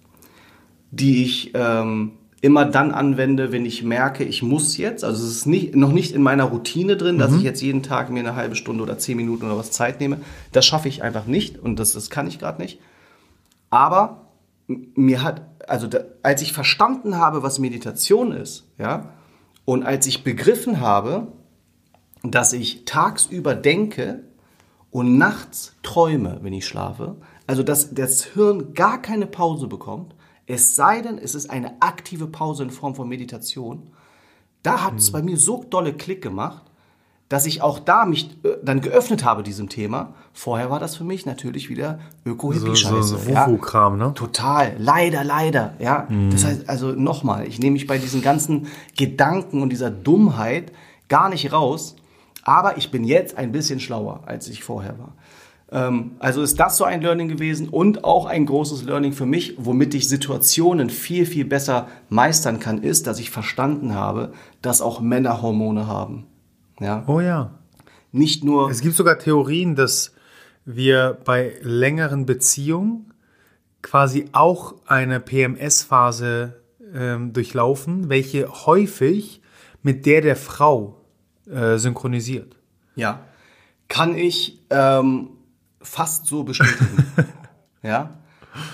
die ich ähm, immer dann anwende, wenn ich merke, ich muss jetzt. Also es ist nicht, noch nicht in meiner Routine drin, dass mhm. ich jetzt jeden Tag mir eine halbe Stunde oder zehn Minuten oder was Zeit nehme. Das schaffe ich einfach nicht und das, das kann ich gerade nicht. Aber mir hat, also da, als ich verstanden habe, was Meditation ist, ja, und als ich begriffen habe, dass ich tagsüber denke und nachts träume, wenn ich schlafe. Also dass das Hirn gar keine Pause bekommt, es sei denn, es ist eine aktive Pause in Form von Meditation. Da hat es hm. bei mir so dolle Klick gemacht, dass ich auch da mich äh, dann geöffnet habe diesem Thema. Vorher war das für mich natürlich wieder Öko-Hippie-Scheiße. So, so, so kram ne? Total. Leider, leider. Ja. Mhm. Das heißt, also nochmal, ich nehme mich bei diesen ganzen Gedanken und dieser Dummheit gar nicht raus. Aber ich bin jetzt ein bisschen schlauer, als ich vorher war. Ähm, also ist das so ein Learning gewesen und auch ein großes Learning für mich, womit ich Situationen viel, viel besser meistern kann, ist, dass ich verstanden habe, dass auch Männer Hormone haben. Ja? Oh ja. Nicht nur. Es gibt sogar Theorien, dass wir bei längeren Beziehungen quasi auch eine PMS-Phase ähm, durchlaufen, welche häufig mit der der Frau äh, synchronisiert. Ja, kann ich ähm, fast so bestätigen. *laughs* ja,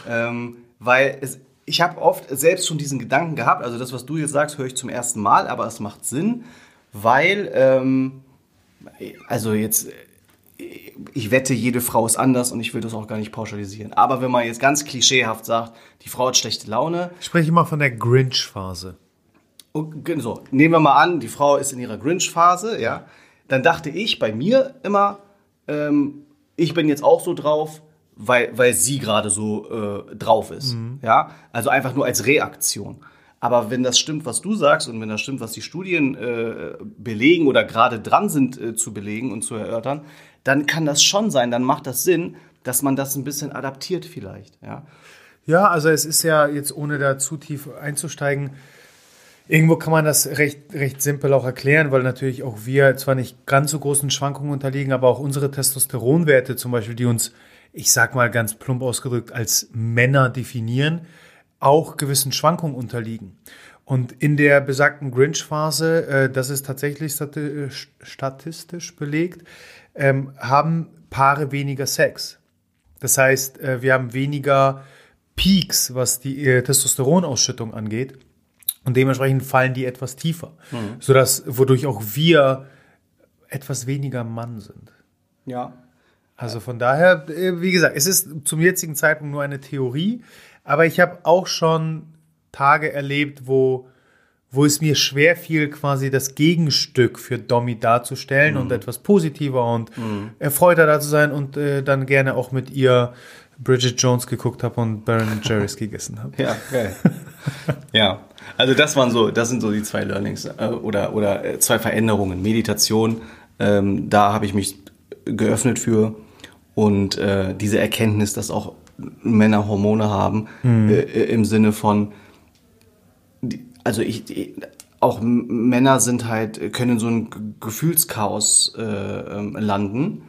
ähm, weil es, ich habe oft selbst schon diesen Gedanken gehabt, also das, was du jetzt sagst, höre ich zum ersten Mal, aber es macht Sinn, weil, ähm, also jetzt, ich wette, jede Frau ist anders und ich will das auch gar nicht pauschalisieren. Aber wenn man jetzt ganz klischeehaft sagt, die Frau hat schlechte Laune. Ich spreche immer von der Grinch-Phase. So, nehmen wir mal an, die Frau ist in ihrer Grinch-Phase, ja. Dann dachte ich bei mir immer, ähm, ich bin jetzt auch so drauf, weil, weil sie gerade so äh, drauf ist. Mhm. Ja, also einfach nur als Reaktion. Aber wenn das stimmt, was du sagst und wenn das stimmt, was die Studien äh, belegen oder gerade dran sind äh, zu belegen und zu erörtern, dann kann das schon sein, dann macht das Sinn, dass man das ein bisschen adaptiert vielleicht. Ja, ja also es ist ja jetzt, ohne da zu tief einzusteigen, Irgendwo kann man das recht, recht simpel auch erklären, weil natürlich auch wir zwar nicht ganz so großen Schwankungen unterliegen, aber auch unsere Testosteronwerte zum Beispiel, die uns, ich sag mal ganz plump ausgedrückt, als Männer definieren, auch gewissen Schwankungen unterliegen. Und in der besagten Grinch-Phase, äh, das ist tatsächlich statistisch belegt, ähm, haben Paare weniger Sex. Das heißt, äh, wir haben weniger Peaks, was die äh, Testosteronausschüttung angeht. Und dementsprechend fallen die etwas tiefer, mhm. sodass, wodurch auch wir etwas weniger Mann sind. Ja. Also von daher, äh, wie gesagt, es ist zum jetzigen Zeitpunkt nur eine Theorie, aber ich habe auch schon Tage erlebt, wo, wo es mir schwer fiel, quasi das Gegenstück für Domi darzustellen mhm. und etwas positiver und mhm. erfreuter da zu sein und äh, dann gerne auch mit ihr Bridget Jones geguckt habe und Baron *laughs* Jerry's gegessen habe. Ja, geil. ja, also das waren so, das sind so die zwei Learnings äh, oder, oder äh, zwei Veränderungen. Meditation, ähm, da habe ich mich geöffnet für und äh, diese Erkenntnis, dass auch Männer Hormone haben, mhm. äh, im Sinne von, also ich, auch Männer sind halt, können so ein Gefühlschaos äh, ähm, landen.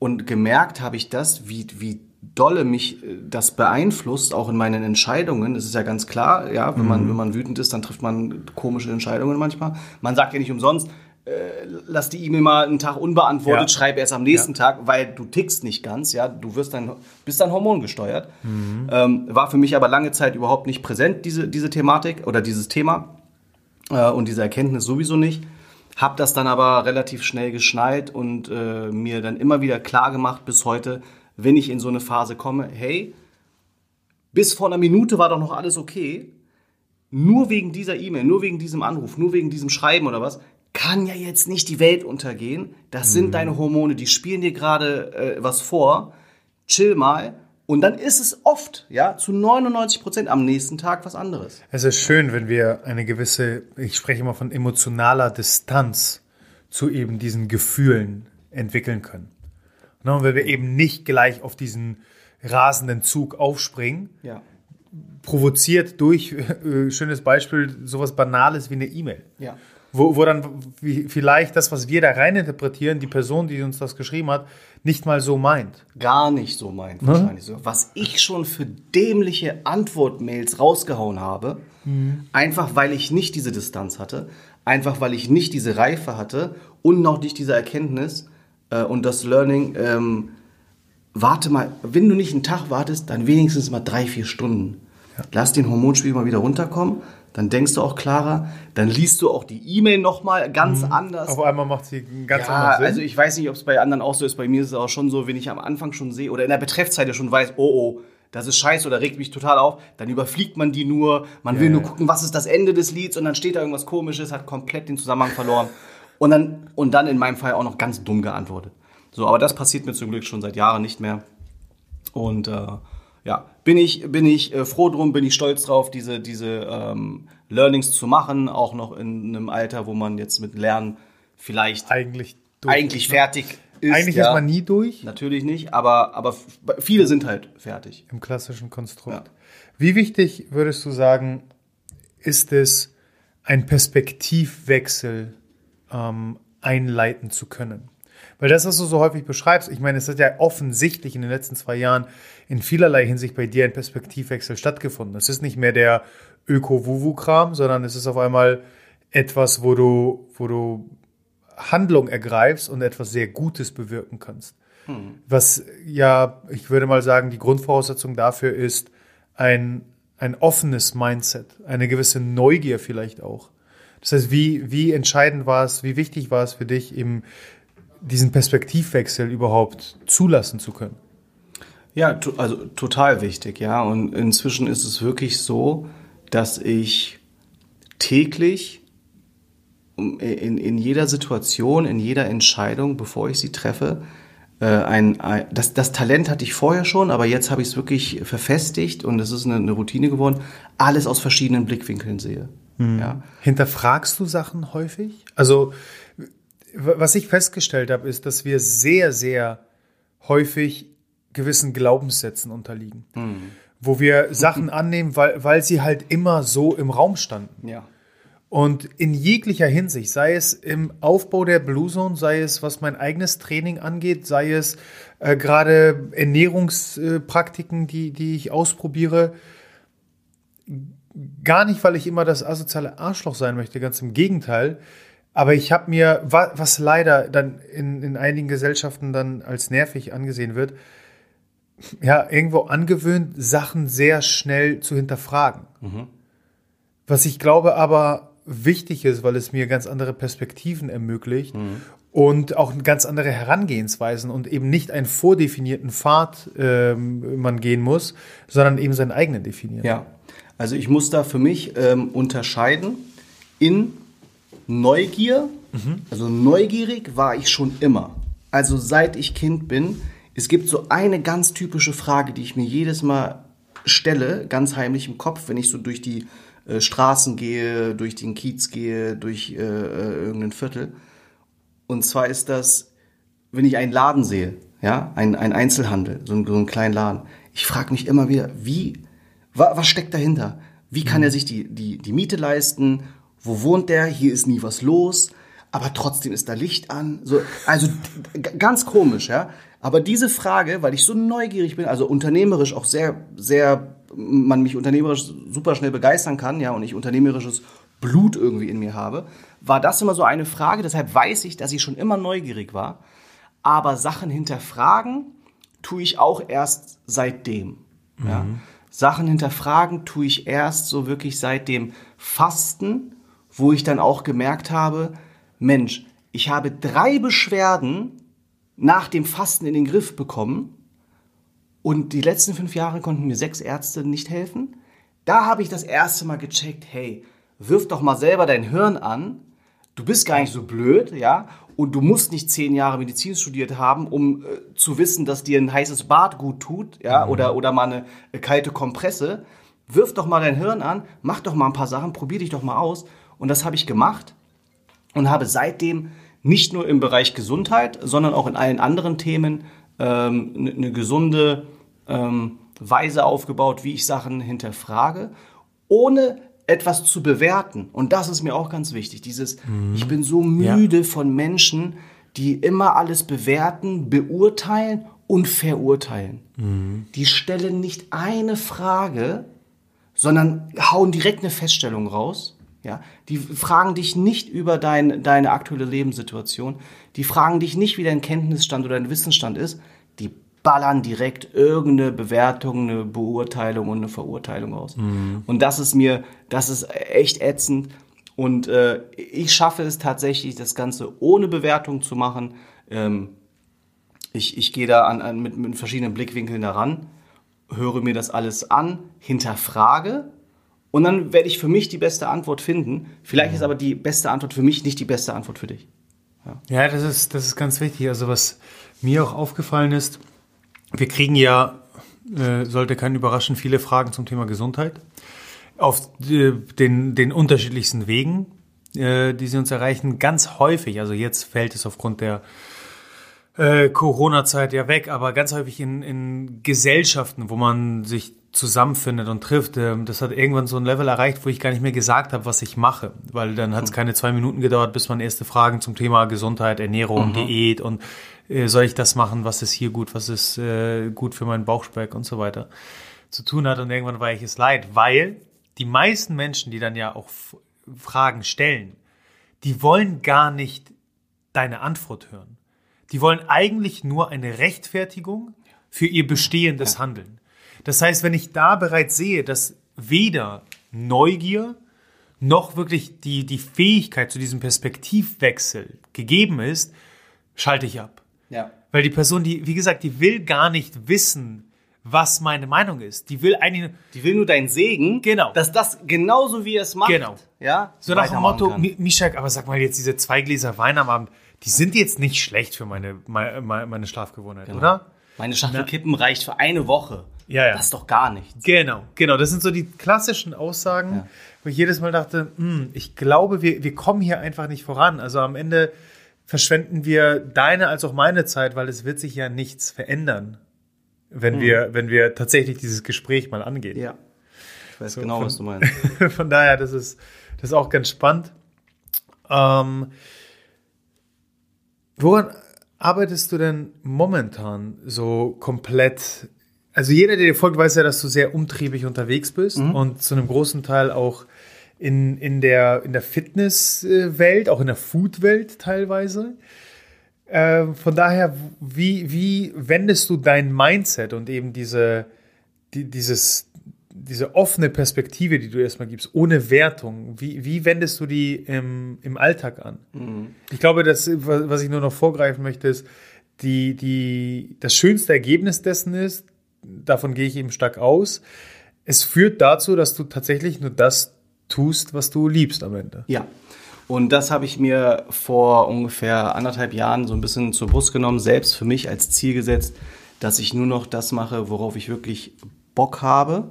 Und gemerkt habe ich das, wie, wie dolle mich äh, das beeinflusst, auch in meinen Entscheidungen. Das ist ja ganz klar, ja, wenn man, mhm. wenn man wütend ist, dann trifft man komische Entscheidungen manchmal. Man sagt ja nicht umsonst, äh, lass die E-Mail mal einen Tag unbeantwortet, ja. schreib erst am nächsten ja. Tag, weil du tickst nicht ganz, ja, du wirst dann, bist dann hormongesteuert. Mhm. Ähm, war für mich aber lange Zeit überhaupt nicht präsent, diese, diese Thematik oder dieses Thema äh, und diese Erkenntnis sowieso nicht. Hab das dann aber relativ schnell geschnallt und äh, mir dann immer wieder klar gemacht bis heute, wenn ich in so eine Phase komme, hey, bis vor einer Minute war doch noch alles okay. Nur wegen dieser E-Mail, nur wegen diesem Anruf, nur wegen diesem Schreiben oder was, kann ja jetzt nicht die Welt untergehen. Das sind mhm. deine Hormone, die spielen dir gerade äh, was vor. Chill mal. Und dann ist es oft, ja, zu 99 Prozent am nächsten Tag was anderes. Es ist schön, wenn wir eine gewisse, ich spreche immer von emotionaler Distanz zu eben diesen Gefühlen entwickeln können. Ne, und wenn wir eben nicht gleich auf diesen rasenden Zug aufspringen, ja. provoziert durch, *laughs* äh, schönes Beispiel, sowas Banales wie eine E-Mail. Ja. Wo, wo dann vielleicht das, was wir da reininterpretieren, die Person, die uns das geschrieben hat, nicht mal so meint. Gar nicht so meint, ne? wahrscheinlich so. Was ich schon für dämliche Antwortmails rausgehauen habe, mhm. einfach weil ich nicht diese Distanz hatte, einfach weil ich nicht diese Reife hatte und noch nicht diese Erkenntnis äh, und das Learning, ähm, warte mal, wenn du nicht einen Tag wartest, dann wenigstens mal drei, vier Stunden. Ja. Lass den Hormonspiegel mal wieder runterkommen, dann denkst du auch klarer, dann liest du auch die E-Mail nochmal ganz mhm. anders. Auf einmal macht sie ganz ja, anders Sinn. Also ich weiß nicht, ob es bei anderen auch so ist, bei mir ist es auch schon so, wenn ich am Anfang schon sehe oder in der Betreffzeile schon weiß, oh oh, das ist scheiße oder regt mich total auf, dann überfliegt man die nur, man ja, will nur gucken, was ist das Ende des Lieds und dann steht da irgendwas komisches, hat komplett den Zusammenhang verloren und dann, und dann in meinem Fall auch noch ganz dumm geantwortet. So, aber das passiert mir zum Glück schon seit Jahren nicht mehr. Und äh, ja, bin ich, bin ich äh, froh drum, bin ich stolz drauf, diese, diese ähm, Learnings zu machen, auch noch in einem Alter, wo man jetzt mit Lernen vielleicht eigentlich, durch, eigentlich ne? fertig ist. Eigentlich ja. ist man nie durch. Natürlich nicht, aber, aber viele sind halt fertig. Im klassischen Konstrukt. Ja. Wie wichtig würdest du sagen, ist es, ein Perspektivwechsel ähm, einleiten zu können? Weil das, was du so häufig beschreibst, ich meine, es hat ja offensichtlich in den letzten zwei Jahren in vielerlei Hinsicht bei dir ein Perspektivwechsel stattgefunden. Es ist nicht mehr der Öko-Wuwu-Kram, sondern es ist auf einmal etwas, wo du, wo du Handlung ergreifst und etwas sehr Gutes bewirken kannst. Hm. Was ja, ich würde mal sagen, die Grundvoraussetzung dafür ist ein, ein offenes Mindset, eine gewisse Neugier vielleicht auch. Das heißt, wie, wie entscheidend war es, wie wichtig war es für dich, eben diesen Perspektivwechsel überhaupt zulassen zu können? Ja, to also total wichtig, ja. Und inzwischen ist es wirklich so, dass ich täglich in, in jeder Situation, in jeder Entscheidung, bevor ich sie treffe, äh, ein, ein, das, das Talent hatte ich vorher schon, aber jetzt habe ich es wirklich verfestigt und es ist eine, eine, Routine geworden, alles aus verschiedenen Blickwinkeln sehe. Mhm. Ja. Hinterfragst du Sachen häufig? Also was ich festgestellt habe, ist, dass wir sehr, sehr häufig gewissen Glaubenssätzen unterliegen. Mhm. Wo wir Sachen *laughs* annehmen, weil, weil sie halt immer so im Raum standen. Ja. Und in jeglicher Hinsicht, sei es im Aufbau der Blue Zone, sei es was mein eigenes Training angeht, sei es äh, gerade Ernährungspraktiken, die, die ich ausprobiere, gar nicht, weil ich immer das asoziale Arschloch sein möchte, ganz im Gegenteil. Aber ich habe mir, was leider dann in, in einigen Gesellschaften dann als nervig angesehen wird, ja, irgendwo angewöhnt, Sachen sehr schnell zu hinterfragen. Mhm. Was ich glaube aber wichtig ist, weil es mir ganz andere Perspektiven ermöglicht mhm. und auch ganz andere Herangehensweisen und eben nicht einen vordefinierten Pfad ähm, man gehen muss, sondern eben seinen eigenen definieren. Ja, also ich muss da für mich ähm, unterscheiden in Neugier, mhm. also neugierig war ich schon immer. Also seit ich Kind bin. Es gibt so eine ganz typische Frage, die ich mir jedes Mal stelle, ganz heimlich im Kopf, wenn ich so durch die äh, Straßen gehe, durch den Kiez gehe, durch äh, äh, irgendein Viertel. Und zwar ist das, wenn ich einen Laden sehe, ja, ein, ein Einzelhandel, so einen, so einen kleinen Laden. Ich frage mich immer wieder, wie, was steckt dahinter? Wie kann mhm. er sich die, die, die Miete leisten? Wo wohnt der? Hier ist nie was los. Aber trotzdem ist da Licht an. So, also ganz komisch, ja. Aber diese Frage, weil ich so neugierig bin, also unternehmerisch auch sehr, sehr, man mich unternehmerisch super schnell begeistern kann, ja, und ich unternehmerisches Blut irgendwie in mir habe, war das immer so eine Frage. Deshalb weiß ich, dass ich schon immer neugierig war. Aber Sachen hinterfragen tue ich auch erst seitdem. Mhm. Ja. Sachen hinterfragen tue ich erst so wirklich seit dem Fasten wo ich dann auch gemerkt habe, Mensch, ich habe drei Beschwerden nach dem Fasten in den Griff bekommen und die letzten fünf Jahre konnten mir sechs Ärzte nicht helfen. Da habe ich das erste Mal gecheckt, hey, wirf doch mal selber dein Hirn an. du bist gar nicht so blöd, ja, und du musst nicht zehn Jahre Medizin studiert haben, um äh, zu wissen, dass dir ein heißes Bad gut tut, ja, mhm. oder, oder mal eine, eine kalte Kompresse. Wirf doch mal dein Hirn an, mach doch mal ein paar Sachen, probier dich doch mal aus. Und das habe ich gemacht und habe seitdem nicht nur im Bereich Gesundheit, sondern auch in allen anderen Themen ähm, eine, eine gesunde ähm, Weise aufgebaut, wie ich Sachen hinterfrage, ohne etwas zu bewerten. Und das ist mir auch ganz wichtig. Dieses, mhm. ich bin so müde ja. von Menschen, die immer alles bewerten, beurteilen und verurteilen. Mhm. Die stellen nicht eine Frage, sondern hauen direkt eine Feststellung raus. Ja, die fragen dich nicht über dein, deine aktuelle Lebenssituation. Die fragen dich nicht, wie dein Kenntnisstand oder dein Wissensstand ist. Die ballern direkt irgendeine Bewertung, eine Beurteilung und eine Verurteilung aus. Mhm. Und das ist mir, das ist echt ätzend. Und äh, ich schaffe es tatsächlich, das Ganze ohne Bewertung zu machen. Ähm, ich, ich gehe da an, an, mit, mit verschiedenen Blickwinkeln daran, höre mir das alles an, hinterfrage und dann werde ich für mich die beste Antwort finden. Vielleicht ist aber die beste Antwort für mich nicht die beste Antwort für dich. Ja, ja das, ist, das ist ganz wichtig. Also was mir auch aufgefallen ist, wir kriegen ja, äh, sollte kein überraschen, viele Fragen zum Thema Gesundheit auf äh, den, den unterschiedlichsten Wegen, äh, die sie uns erreichen. Ganz häufig, also jetzt fällt es aufgrund der äh, Corona-Zeit ja weg, aber ganz häufig in, in Gesellschaften, wo man sich zusammenfindet und trifft, ähm, das hat irgendwann so ein Level erreicht, wo ich gar nicht mehr gesagt habe, was ich mache, weil dann hat es hm. keine zwei Minuten gedauert, bis man erste Fragen zum Thema Gesundheit, Ernährung, mhm. Diät und äh, soll ich das machen, was ist hier gut, was ist äh, gut für meinen Bauchspeck und so weiter zu tun hat und irgendwann war ich es leid, weil die meisten Menschen, die dann ja auch Fragen stellen, die wollen gar nicht deine Antwort hören. Die wollen eigentlich nur eine Rechtfertigung für ihr bestehendes ja. Handeln. Das heißt, wenn ich da bereits sehe, dass weder Neugier noch wirklich die, die Fähigkeit zu diesem Perspektivwechsel gegeben ist, schalte ich ab. Ja. Weil die Person, die, wie gesagt, die will gar nicht wissen, was meine Meinung ist. Die will eigentlich. Die will nur deinen Segen. Genau. Dass das genauso wie es macht. Genau. Ja. So nach dem Motto, Mischak, aber sag mal jetzt diese zwei Gläser Wein am Abend, die sind jetzt nicht schlecht für meine, meine, meine Schlafgewohnheit, genau. oder? Meine Schachtel Kippen reicht für eine Woche. Ja, ja. Das ist doch gar nichts. Genau, genau. Das sind so die klassischen Aussagen, ja. wo ich jedes Mal dachte, hm, ich glaube, wir, wir kommen hier einfach nicht voran. Also am Ende verschwenden wir deine als auch meine Zeit, weil es wird sich ja nichts verändern, wenn hm. wir, wenn wir tatsächlich dieses Gespräch mal angehen. Ja. Ich weiß so, genau, von, was du meinst. *laughs* von daher, das ist, das ist auch ganz spannend. Ähm, woran arbeitest du denn momentan so komplett also jeder, der dir folgt, weiß ja, dass du sehr umtriebig unterwegs bist mhm. und zu einem großen Teil auch in, in der, in der Fitnesswelt, auch in der Foodwelt teilweise. Äh, von daher, wie, wie wendest du dein Mindset und eben diese, die, dieses, diese offene Perspektive, die du erstmal gibst, ohne Wertung, wie, wie wendest du die im, im Alltag an? Mhm. Ich glaube, dass, was ich nur noch vorgreifen möchte, ist, die, die, das schönste Ergebnis dessen ist, davon gehe ich eben stark aus. Es führt dazu, dass du tatsächlich nur das tust, was du liebst am Ende. Ja. Und das habe ich mir vor ungefähr anderthalb Jahren so ein bisschen zur Brust genommen, selbst für mich als Ziel gesetzt, dass ich nur noch das mache, worauf ich wirklich Bock habe,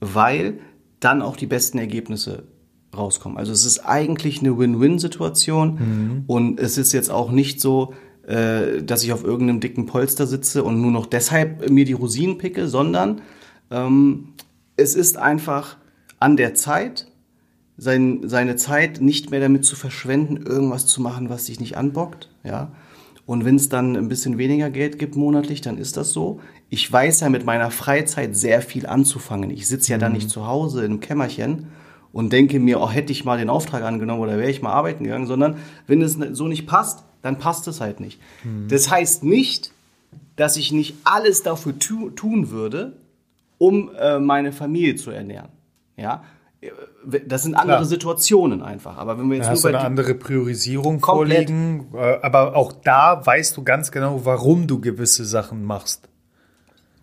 weil dann auch die besten Ergebnisse rauskommen. Also es ist eigentlich eine Win-Win-Situation mhm. und es ist jetzt auch nicht so, äh, dass ich auf irgendeinem dicken Polster sitze und nur noch deshalb mir die Rosinen picke, sondern ähm, es ist einfach an der Zeit, sein, seine Zeit nicht mehr damit zu verschwenden, irgendwas zu machen, was dich nicht anbockt. Ja? Und wenn es dann ein bisschen weniger Geld gibt monatlich, dann ist das so. Ich weiß ja mit meiner Freizeit sehr viel anzufangen. Ich sitze ja mhm. dann nicht zu Hause in einem Kämmerchen und denke mir, oh, hätte ich mal den Auftrag angenommen oder wäre ich mal arbeiten gegangen, sondern wenn es so nicht passt, dann passt es halt nicht. Mhm. Das heißt nicht, dass ich nicht alles dafür tu tun würde, um äh, meine Familie zu ernähren. Ja, das sind andere Klar. Situationen einfach. Aber wenn wir jetzt da nur hast eine andere Priorisierung komplett. vorliegen, äh, aber auch da weißt du ganz genau, warum du gewisse Sachen machst.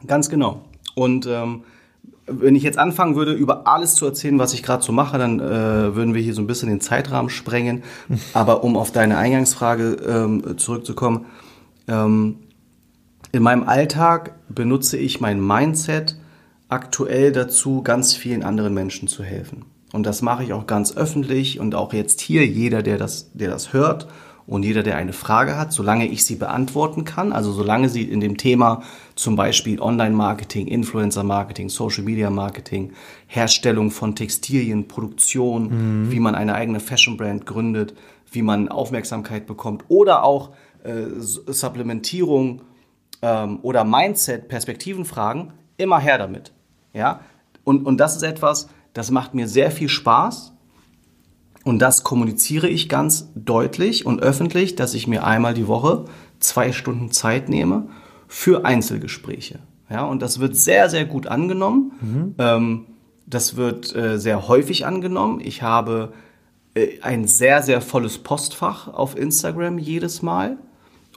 Ganz genau. Und ähm, wenn ich jetzt anfangen würde, über alles zu erzählen, was ich gerade so mache, dann äh, würden wir hier so ein bisschen den Zeitrahmen sprengen. *laughs* Aber um auf deine Eingangsfrage ähm, zurückzukommen, ähm, in meinem Alltag benutze ich mein Mindset aktuell dazu, ganz vielen anderen Menschen zu helfen. Und das mache ich auch ganz öffentlich und auch jetzt hier, jeder, der das, der das hört und jeder, der eine Frage hat, solange ich sie beantworten kann, also solange sie in dem Thema zum Beispiel Online-Marketing, Influencer-Marketing, Social-Media-Marketing, Herstellung von Textilien, Produktion, mhm. wie man eine eigene Fashion-Brand gründet, wie man Aufmerksamkeit bekommt oder auch äh, Supplementierung ähm, oder Mindset, Perspektivenfragen, immer her damit. Ja? Und, und das ist etwas, das macht mir sehr viel Spaß. Und das kommuniziere ich ganz deutlich und öffentlich, dass ich mir einmal die Woche zwei Stunden Zeit nehme für Einzelgespräche. Ja, und das wird sehr, sehr gut angenommen. Mhm. Ähm, das wird äh, sehr häufig angenommen. Ich habe äh, ein sehr, sehr volles Postfach auf Instagram jedes Mal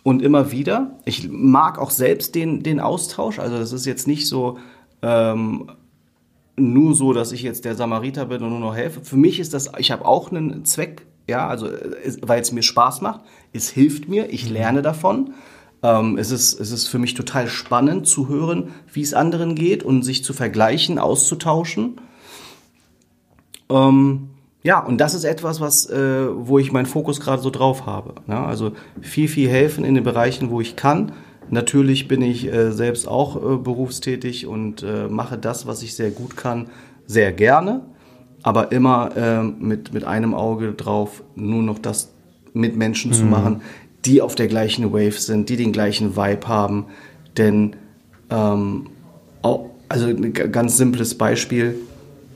und immer wieder. Ich mag auch selbst den, den Austausch. Also das ist jetzt nicht so, ähm, nur so, dass ich jetzt der Samariter bin und nur noch helfe. Für mich ist das, ich habe auch einen Zweck, ja, also weil es mir Spaß macht. Es hilft mir, ich lerne davon. Ähm, es, ist, es ist für mich total spannend zu hören, wie es anderen geht und sich zu vergleichen, auszutauschen. Ähm, ja, und das ist etwas, was, äh, wo ich meinen Fokus gerade so drauf habe. Ne? Also viel, viel helfen in den Bereichen, wo ich kann Natürlich bin ich äh, selbst auch äh, berufstätig und äh, mache das, was ich sehr gut kann, sehr gerne, aber immer ähm, mit, mit einem Auge drauf, nur noch das mit Menschen mhm. zu machen, die auf der gleichen Wave sind, die den gleichen Vibe haben. Denn, ähm, auch, also ein ganz simples Beispiel,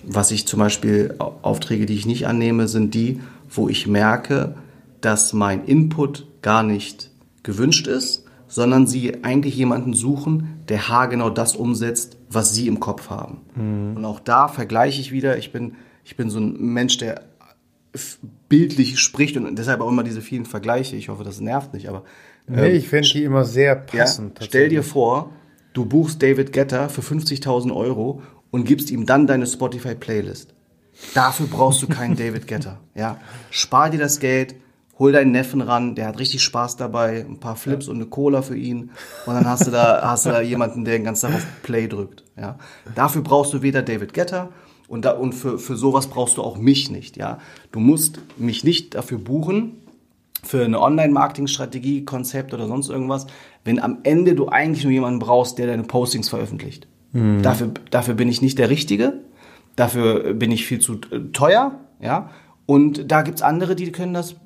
was ich zum Beispiel, Aufträge, die ich nicht annehme, sind die, wo ich merke, dass mein Input gar nicht gewünscht ist sondern sie eigentlich jemanden suchen, der haargenau das umsetzt, was sie im Kopf haben. Mhm. Und auch da vergleiche ich wieder, ich bin, ich bin so ein Mensch, der bildlich spricht und deshalb auch immer diese vielen Vergleiche. Ich hoffe, das nervt nicht, aber. Nee, ähm, ich finde die immer sehr passend. Ja, stell dir vor, du buchst David Getter für 50.000 Euro und gibst ihm dann deine Spotify-Playlist. Dafür brauchst du keinen *laughs* David Getter. Ja, spar dir das Geld, hol deinen Neffen ran, der hat richtig Spaß dabei, ein paar Flips ja. und eine Cola für ihn und dann hast du da, *laughs* hast du da jemanden, der den ganzen Tag auf Play drückt. Ja? Dafür brauchst du weder David Getter und, da, und für, für sowas brauchst du auch mich nicht. Ja? Du musst mich nicht dafür buchen, für eine Online-Marketing-Strategie, Konzept oder sonst irgendwas, wenn am Ende du eigentlich nur jemanden brauchst, der deine Postings veröffentlicht. Mhm. Dafür, dafür bin ich nicht der Richtige, dafür bin ich viel zu teuer, ja. Und da gibt's andere, die können das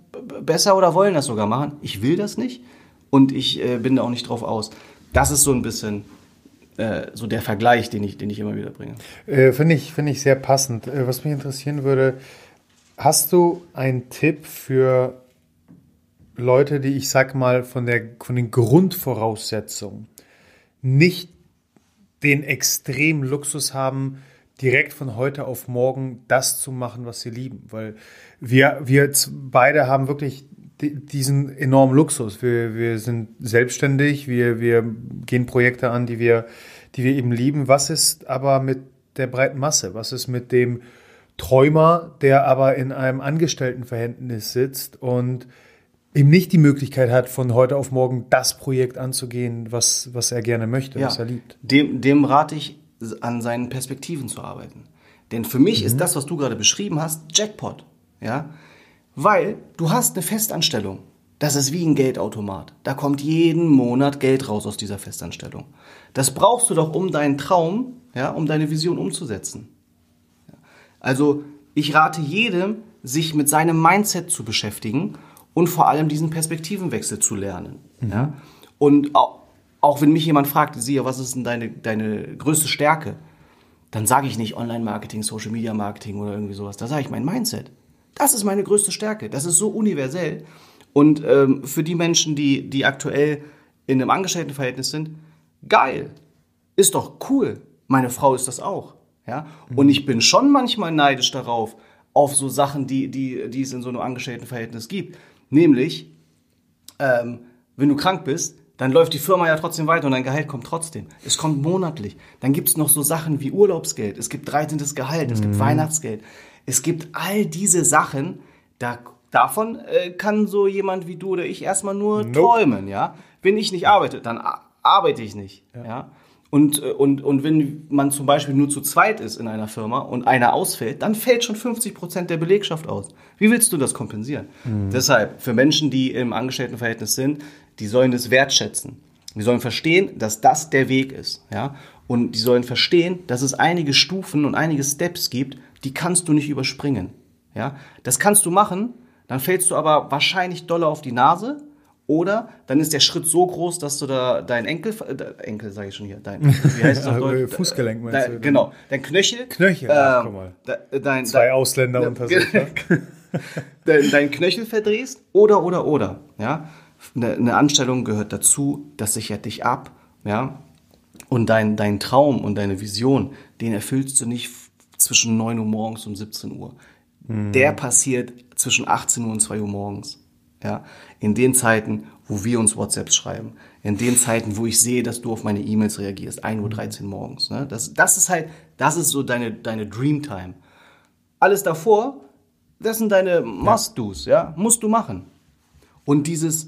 besser oder wollen das sogar machen. Ich will das nicht und ich äh, bin da auch nicht drauf aus. Das ist so ein bisschen äh, so der Vergleich, den ich, den ich immer wieder bringe. Äh, Finde ich, find ich sehr passend. Äh, was mich interessieren würde, hast du einen Tipp für Leute, die ich sag mal von, der, von den Grundvoraussetzungen nicht den extremen Luxus haben, direkt von heute auf morgen das zu machen, was sie lieben. Weil wir, wir beide haben wirklich diesen enormen Luxus. Wir, wir sind selbstständig, wir, wir gehen Projekte an, die wir, die wir eben lieben. Was ist aber mit der breiten Masse? Was ist mit dem Träumer, der aber in einem Angestelltenverhältnis sitzt und eben nicht die Möglichkeit hat, von heute auf morgen das Projekt anzugehen, was, was er gerne möchte, ja, was er liebt? Dem, dem rate ich, an seinen Perspektiven zu arbeiten. Denn für mich mhm. ist das, was du gerade beschrieben hast, Jackpot. Ja? Weil du hast eine Festanstellung. Das ist wie ein Geldautomat. Da kommt jeden Monat Geld raus aus dieser Festanstellung. Das brauchst du doch, um deinen Traum, ja, um deine Vision umzusetzen. Also ich rate jedem, sich mit seinem Mindset zu beschäftigen und vor allem diesen Perspektivenwechsel zu lernen. Mhm. Ja? Und auch, auch wenn mich jemand fragt, Sia, was ist denn deine, deine größte Stärke? Dann sage ich nicht Online-Marketing, Social-Media-Marketing oder irgendwie sowas. Da sage ich mein Mindset. Das ist meine größte Stärke. Das ist so universell. Und ähm, für die Menschen, die, die aktuell in einem Angestelltenverhältnis sind, geil. Ist doch cool. Meine Frau ist das auch. Ja? Mhm. Und ich bin schon manchmal neidisch darauf, auf so Sachen, die, die, die es in so einem Angestelltenverhältnis gibt. Nämlich, ähm, wenn du krank bist, dann läuft die Firma ja trotzdem weiter und dein Gehalt kommt trotzdem. Es kommt monatlich. Dann gibt es noch so Sachen wie Urlaubsgeld, es gibt 13. Gehalt, es gibt mhm. Weihnachtsgeld. Es gibt all diese Sachen, da, davon äh, kann so jemand wie du oder ich erstmal nur nope. träumen, ja. Wenn ich nicht arbeite, dann arbeite ich nicht, ja. ja? Und, äh, und, und wenn man zum Beispiel nur zu zweit ist in einer Firma und einer ausfällt, dann fällt schon 50 Prozent der Belegschaft aus. Wie willst du das kompensieren? Mhm. Deshalb, für Menschen, die im Angestelltenverhältnis sind, die sollen das wertschätzen. Die sollen verstehen, dass das der Weg ist. Ja? Und die sollen verstehen, dass es einige Stufen und einige Steps gibt, die kannst du nicht überspringen. Ja? Das kannst du machen, dann fällst du aber wahrscheinlich doller auf die Nase oder dann ist der Schritt so groß, dass du da dein Enkel, äh, Enkel sage ich schon hier, dein, wie heißt es auf *laughs* Deutsch? Fußgelenk meinst dein, du? Genau, dein Knöchel. Knöchel, ähm, ach, guck mal. Dein, Zwei dein, Ausländer dein, unter sich. *laughs* dein, dein Knöchel verdrehst oder, oder, oder. Ja? Eine, eine Anstellung gehört dazu, das sichert dich ab. Ja? Und dein, dein Traum und deine Vision, den erfüllst du nicht zwischen 9 Uhr morgens und 17 Uhr. Mhm. Der passiert zwischen 18 Uhr und 2 Uhr morgens. Ja, in den Zeiten, wo wir uns WhatsApps schreiben, in den Zeiten, wo ich sehe, dass du auf meine E-Mails reagierst, 1.13 Uhr morgens. Ne? Das, das ist halt, das ist so deine, deine Dreamtime. Alles davor, das sind deine Must-Dos, ja, musst du machen. Und dieses,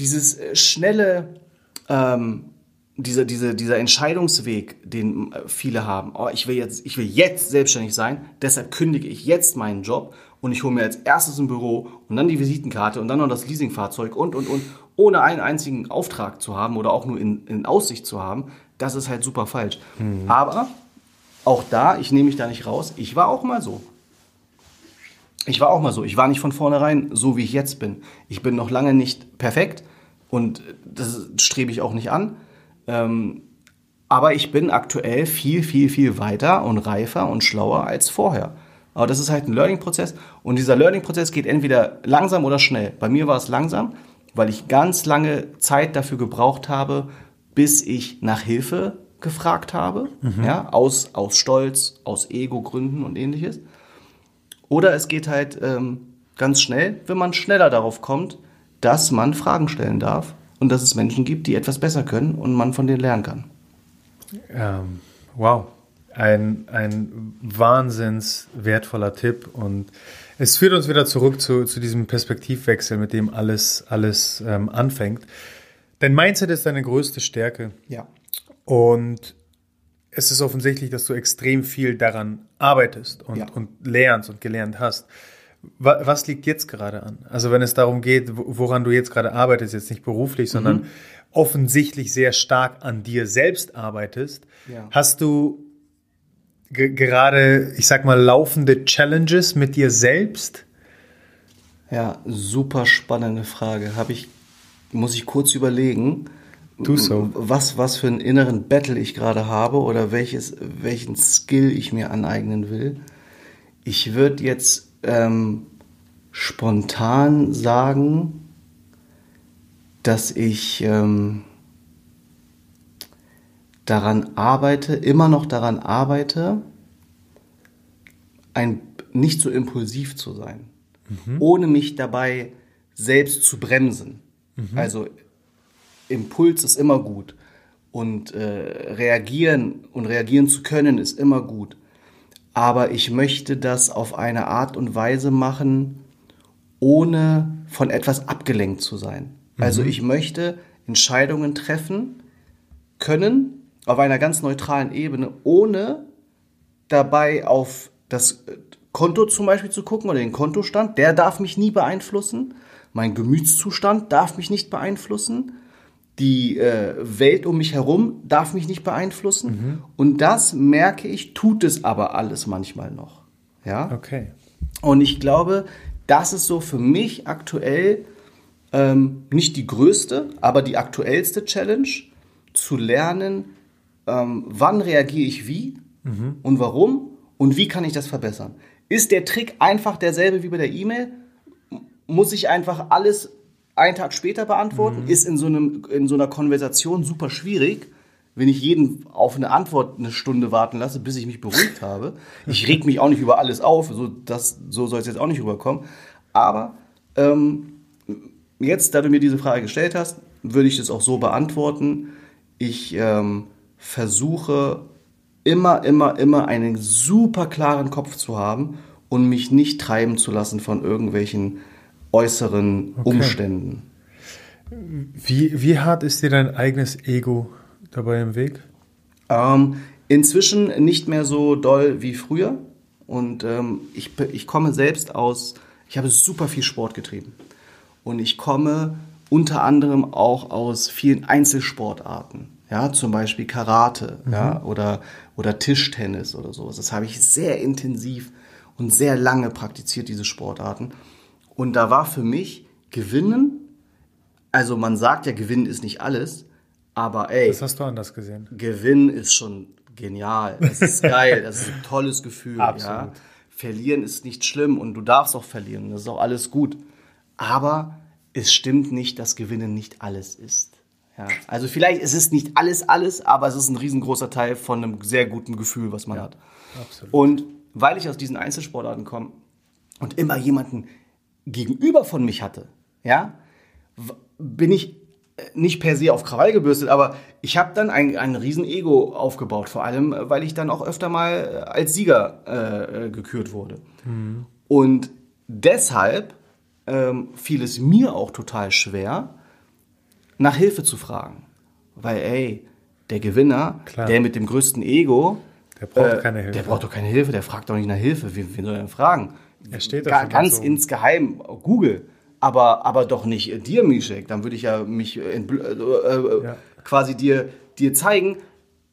dieses äh, schnelle, ähm, dieser, dieser, dieser Entscheidungsweg, den äh, viele haben, oh, ich will jetzt, ich will jetzt selbstständig sein, deshalb kündige ich jetzt meinen Job und ich hole mir als erstes ein Büro und dann die Visitenkarte und dann noch das Leasingfahrzeug und, und, und, ohne einen einzigen Auftrag zu haben oder auch nur in, in Aussicht zu haben, das ist halt super falsch. Mhm. Aber auch da, ich nehme mich da nicht raus, ich war auch mal so. Ich war auch mal so. Ich war nicht von vornherein so, wie ich jetzt bin. Ich bin noch lange nicht perfekt und das strebe ich auch nicht an. Ähm, aber ich bin aktuell viel, viel, viel weiter und reifer und schlauer als vorher. Aber das ist halt ein Learning-Prozess und dieser Learning-Prozess geht entweder langsam oder schnell. Bei mir war es langsam, weil ich ganz lange Zeit dafür gebraucht habe, bis ich nach Hilfe gefragt habe, mhm. ja, aus, aus Stolz, aus Ego-Gründen und ähnliches. Oder es geht halt ähm, ganz schnell, wenn man schneller darauf kommt, dass man Fragen stellen darf und dass es Menschen gibt, die etwas besser können und man von denen lernen kann. Ähm, wow, ein, ein wahnsinns wertvoller Tipp und es führt uns wieder zurück zu, zu diesem Perspektivwechsel, mit dem alles, alles ähm, anfängt. Dein Mindset ist deine größte Stärke. Ja. Und es ist offensichtlich, dass du extrem viel daran arbeitest und, ja. und lernst und gelernt hast. Was liegt jetzt gerade an? Also wenn es darum geht, woran du jetzt gerade arbeitest, jetzt nicht beruflich, sondern mhm. offensichtlich sehr stark an dir selbst arbeitest, ja. hast du gerade, ich sag mal, laufende Challenges mit dir selbst? Ja, super spannende Frage. Habe ich, muss ich kurz überlegen. Tu so. Was, was für einen inneren Battle ich gerade habe oder welches, welchen Skill ich mir aneignen will. Ich würde jetzt ähm, spontan sagen, dass ich ähm, daran arbeite, immer noch daran arbeite, ein, nicht so impulsiv zu sein, mhm. ohne mich dabei selbst zu bremsen. Mhm. Also Impuls ist immer gut und äh, reagieren und reagieren zu können ist immer gut. Aber ich möchte das auf eine Art und Weise machen, ohne von etwas abgelenkt zu sein. Mhm. Also ich möchte Entscheidungen treffen können, auf einer ganz neutralen Ebene, ohne dabei auf das Konto zum Beispiel zu gucken oder den Kontostand. Der darf mich nie beeinflussen. Mein Gemütszustand darf mich nicht beeinflussen. Die äh, Welt um mich herum darf mich nicht beeinflussen. Mhm. Und das merke ich, tut es aber alles manchmal noch. Ja. Okay. Und ich glaube, das ist so für mich aktuell ähm, nicht die größte, aber die aktuellste Challenge, zu lernen, ähm, wann reagiere ich wie mhm. und warum und wie kann ich das verbessern. Ist der Trick einfach derselbe wie bei der E-Mail? Muss ich einfach alles einen Tag später beantworten? Mhm. Ist in so, einem, in so einer Konversation super schwierig, wenn ich jeden auf eine Antwort eine Stunde warten lasse, bis ich mich beruhigt *laughs* habe. Ich reg mich auch nicht über alles auf, so, das, so soll es jetzt auch nicht rüberkommen. Aber ähm, jetzt, da du mir diese Frage gestellt hast, würde ich das auch so beantworten. Ich ähm, versuche immer, immer, immer einen super klaren Kopf zu haben und mich nicht treiben zu lassen von irgendwelchen äußeren okay. Umständen. Wie, wie hart ist dir dein eigenes Ego dabei im Weg? Ähm, inzwischen nicht mehr so doll wie früher. Und ähm, ich, ich komme selbst aus, ich habe super viel Sport getrieben. Und ich komme unter anderem auch aus vielen Einzelsportarten. Ja, zum Beispiel Karate mhm. ja, oder, oder Tischtennis oder sowas. Das habe ich sehr intensiv und sehr lange praktiziert, diese Sportarten. Und da war für mich Gewinnen, also man sagt ja, Gewinnen ist nicht alles, aber ey. Das hast du anders gesehen. Gewinnen ist schon genial. Das ist *laughs* geil. das ist ein tolles Gefühl. Absolut. Ja. Verlieren ist nicht schlimm und du darfst auch verlieren. Das ist auch alles gut. Aber es stimmt nicht, dass Gewinnen nicht alles ist. Ja. Also vielleicht ist es nicht alles alles, aber es ist ein riesengroßer Teil von einem sehr guten Gefühl, was man ja, hat. Absolut. Und weil ich aus diesen Einzelsportarten komme und immer jemanden gegenüber von mich hatte, ja, bin ich äh, nicht per se auf Krawall gebürstet, aber ich habe dann ein, ein riesen Ego aufgebaut, vor allem, äh, weil ich dann auch öfter mal äh, als Sieger äh, gekürt wurde. Mhm. Und deshalb ähm, fiel es mir auch total schwer, nach Hilfe zu fragen. Weil, ey, der Gewinner, Klar. der mit dem größten Ego, der braucht äh, keine Hilfe. Der braucht doch keine Hilfe, der fragt doch nicht nach Hilfe. Wen, wen soll er denn fragen? Er steht da ganz so. insgeheim, Google. Aber, aber doch nicht dir, Mishek. Dann würde ich ja mich äh, äh, äh, ja. quasi dir, dir zeigen,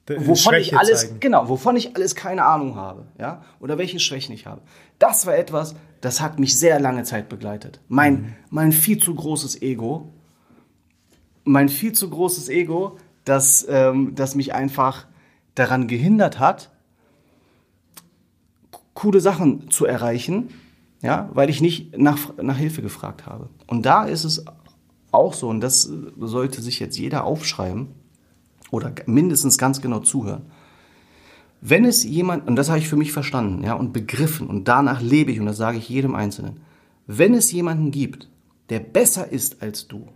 wovon ich alles, zeigen. genau, wovon ich alles keine Ahnung habe, ja, oder welche Schwächen ich habe. Das war etwas, das hat mich sehr lange Zeit begleitet. Mein, mhm. mein viel zu großes Ego, mein viel zu großes Ego, das, ähm, das mich einfach daran gehindert hat, coole Sachen zu erreichen, ja, weil ich nicht nach, nach Hilfe gefragt habe. Und da ist es auch so, und das sollte sich jetzt jeder aufschreiben oder mindestens ganz genau zuhören. Wenn es jemand, und das habe ich für mich verstanden, ja, und begriffen, und danach lebe ich, und das sage ich jedem Einzelnen, wenn es jemanden gibt, der besser ist als du,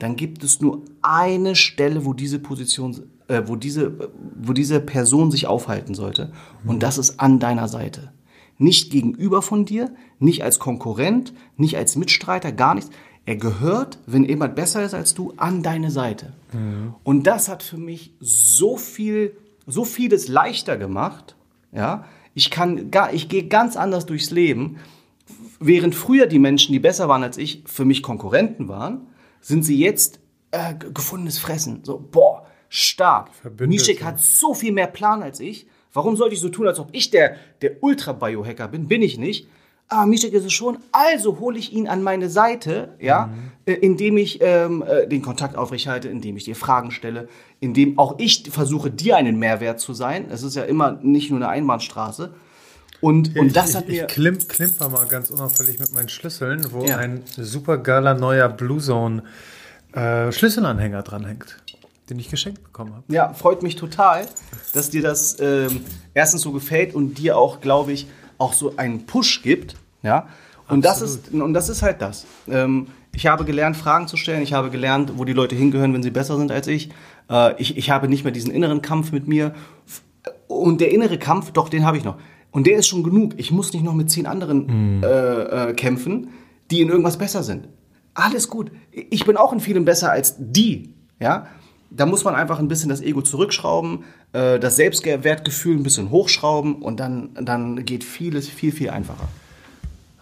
dann gibt es nur eine Stelle, wo diese Position, äh, wo diese, wo diese Person sich aufhalten sollte, und das ist an deiner Seite. Nicht gegenüber von dir, nicht als Konkurrent, nicht als Mitstreiter, gar nichts. Er gehört, wenn jemand besser ist als du, an deine Seite. Mhm. Und das hat für mich so viel so vieles leichter gemacht. Ja, ich kann gar, ich gehe ganz anders durchs Leben. Während früher die Menschen, die besser waren als ich, für mich Konkurrenten waren, sind sie jetzt äh, gefundenes Fressen. So, boah, stark. Mishek hat so viel mehr Plan als ich. Warum sollte ich so tun, als ob ich der, der Ultra-Biohacker bin? Bin ich nicht ah, Mishek ist es schon, also hole ich ihn an meine Seite, ja, mhm. äh, indem ich ähm, äh, den Kontakt aufrechterhalte, indem ich dir Fragen stelle, indem auch ich versuche, dir einen Mehrwert zu sein. Es ist ja immer nicht nur eine Einbahnstraße. Und, und das ich, hat mir. Ich klim, klimper mal ganz unauffällig mit meinen Schlüsseln, wo ja. ein super geiler neuer Blue Zone äh, Schlüsselanhänger dranhängt den ich geschenkt bekommen habe. Ja, freut mich total, dass dir das ähm, erstens so gefällt und dir auch, glaube ich, auch so einen Push gibt. Ja? Und, das ist, und das ist halt das. Ähm, ich habe gelernt, Fragen zu stellen. Ich habe gelernt, wo die Leute hingehören, wenn sie besser sind als ich. Äh, ich, ich habe nicht mehr diesen inneren Kampf mit mir. Und der innere Kampf, doch, den habe ich noch. Und der ist schon genug. Ich muss nicht noch mit zehn anderen mhm. äh, äh, kämpfen, die in irgendwas besser sind. Alles gut. Ich bin auch in vielem besser als die. Ja? Da muss man einfach ein bisschen das Ego zurückschrauben, äh, das Selbstwertgefühl ein bisschen hochschrauben und dann, dann geht vieles viel, viel einfacher.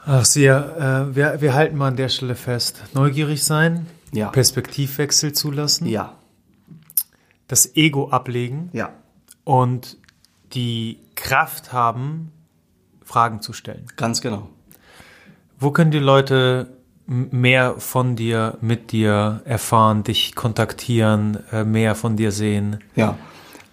Ach, Sia, äh, wir, wir halten mal an der Stelle fest. Neugierig sein, ja. Perspektivwechsel zulassen. Ja. Das Ego ablegen. Ja. Und die Kraft haben, Fragen zu stellen. Ganz genau. Wo können die Leute mehr von dir, mit dir erfahren, dich kontaktieren, äh, mehr von dir sehen? Ja,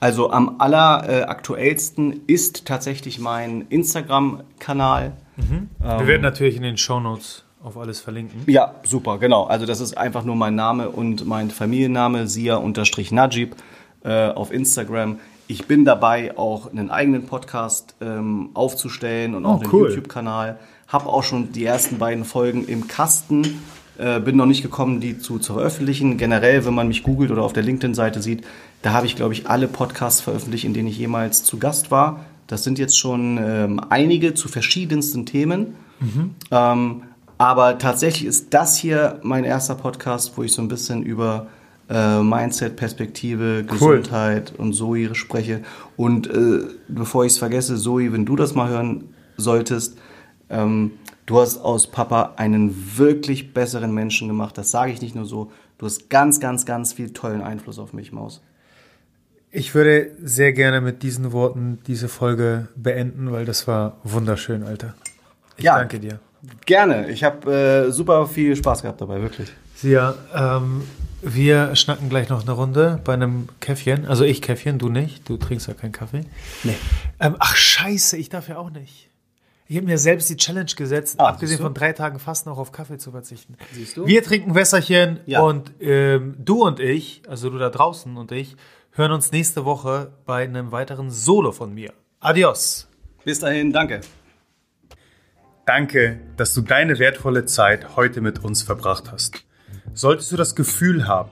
also am alleraktuellsten ist tatsächlich mein Instagram-Kanal. Mhm. Wir ähm, werden natürlich in den Shownotes auf alles verlinken. Ja, super, genau. Also das ist einfach nur mein Name und mein Familienname, Sia-Najib äh, auf Instagram. Ich bin dabei, auch einen eigenen Podcast ähm, aufzustellen und auch oh, einen cool. YouTube-Kanal. Habe auch schon die ersten beiden Folgen im Kasten Äh, bin noch nicht gekommen, die zu, zu veröffentlichen. Generell, wenn man mich googelt oder auf der LinkedIn-Seite sieht, da habe ich, glaube ich, alle Podcasts veröffentlicht, in denen ich jemals zu Gast war. Das sind jetzt schon ähm, einige zu verschiedensten Themen. Mhm. Ähm, aber tatsächlich ist das hier mein erster Podcast, wo ich so ein bisschen über äh, Mindset, Perspektive, Gesundheit cool. und Zoe spreche. Und äh, bevor ich es vergesse, Zoe, wenn du das mal hören solltest, ähm, du hast aus Papa einen wirklich besseren Menschen gemacht. Das sage ich nicht nur so. Du hast ganz, ganz, ganz viel tollen Einfluss auf mich, Maus. Ich würde sehr gerne mit diesen Worten diese Folge beenden, weil das war wunderschön, Alter. Ich ja, danke dir. Gerne. Ich habe äh, super viel Spaß gehabt dabei, wirklich. Ja, ähm, wir schnacken gleich noch eine Runde bei einem Käffchen. Also ich Käffchen, du nicht. Du trinkst ja keinen Kaffee. Nee. Ähm, ach scheiße, ich darf ja auch nicht. Ich habe mir selbst die Challenge gesetzt, ah, abgesehen von drei Tagen fast noch auf Kaffee zu verzichten. Siehst du? Wir trinken Wässerchen ja. und ähm, du und ich, also du da draußen und ich, hören uns nächste Woche bei einem weiteren Solo von mir. Adios. Bis dahin, danke. Danke, dass du deine wertvolle Zeit heute mit uns verbracht hast. Solltest du das Gefühl haben,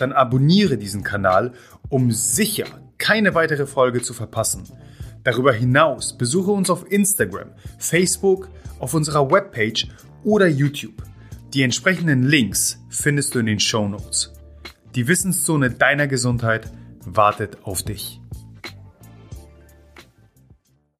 dann abonniere diesen Kanal, um sicher keine weitere Folge zu verpassen. Darüber hinaus besuche uns auf Instagram, Facebook, auf unserer Webpage oder YouTube. Die entsprechenden Links findest du in den Show Notes. Die Wissenszone deiner Gesundheit wartet auf dich.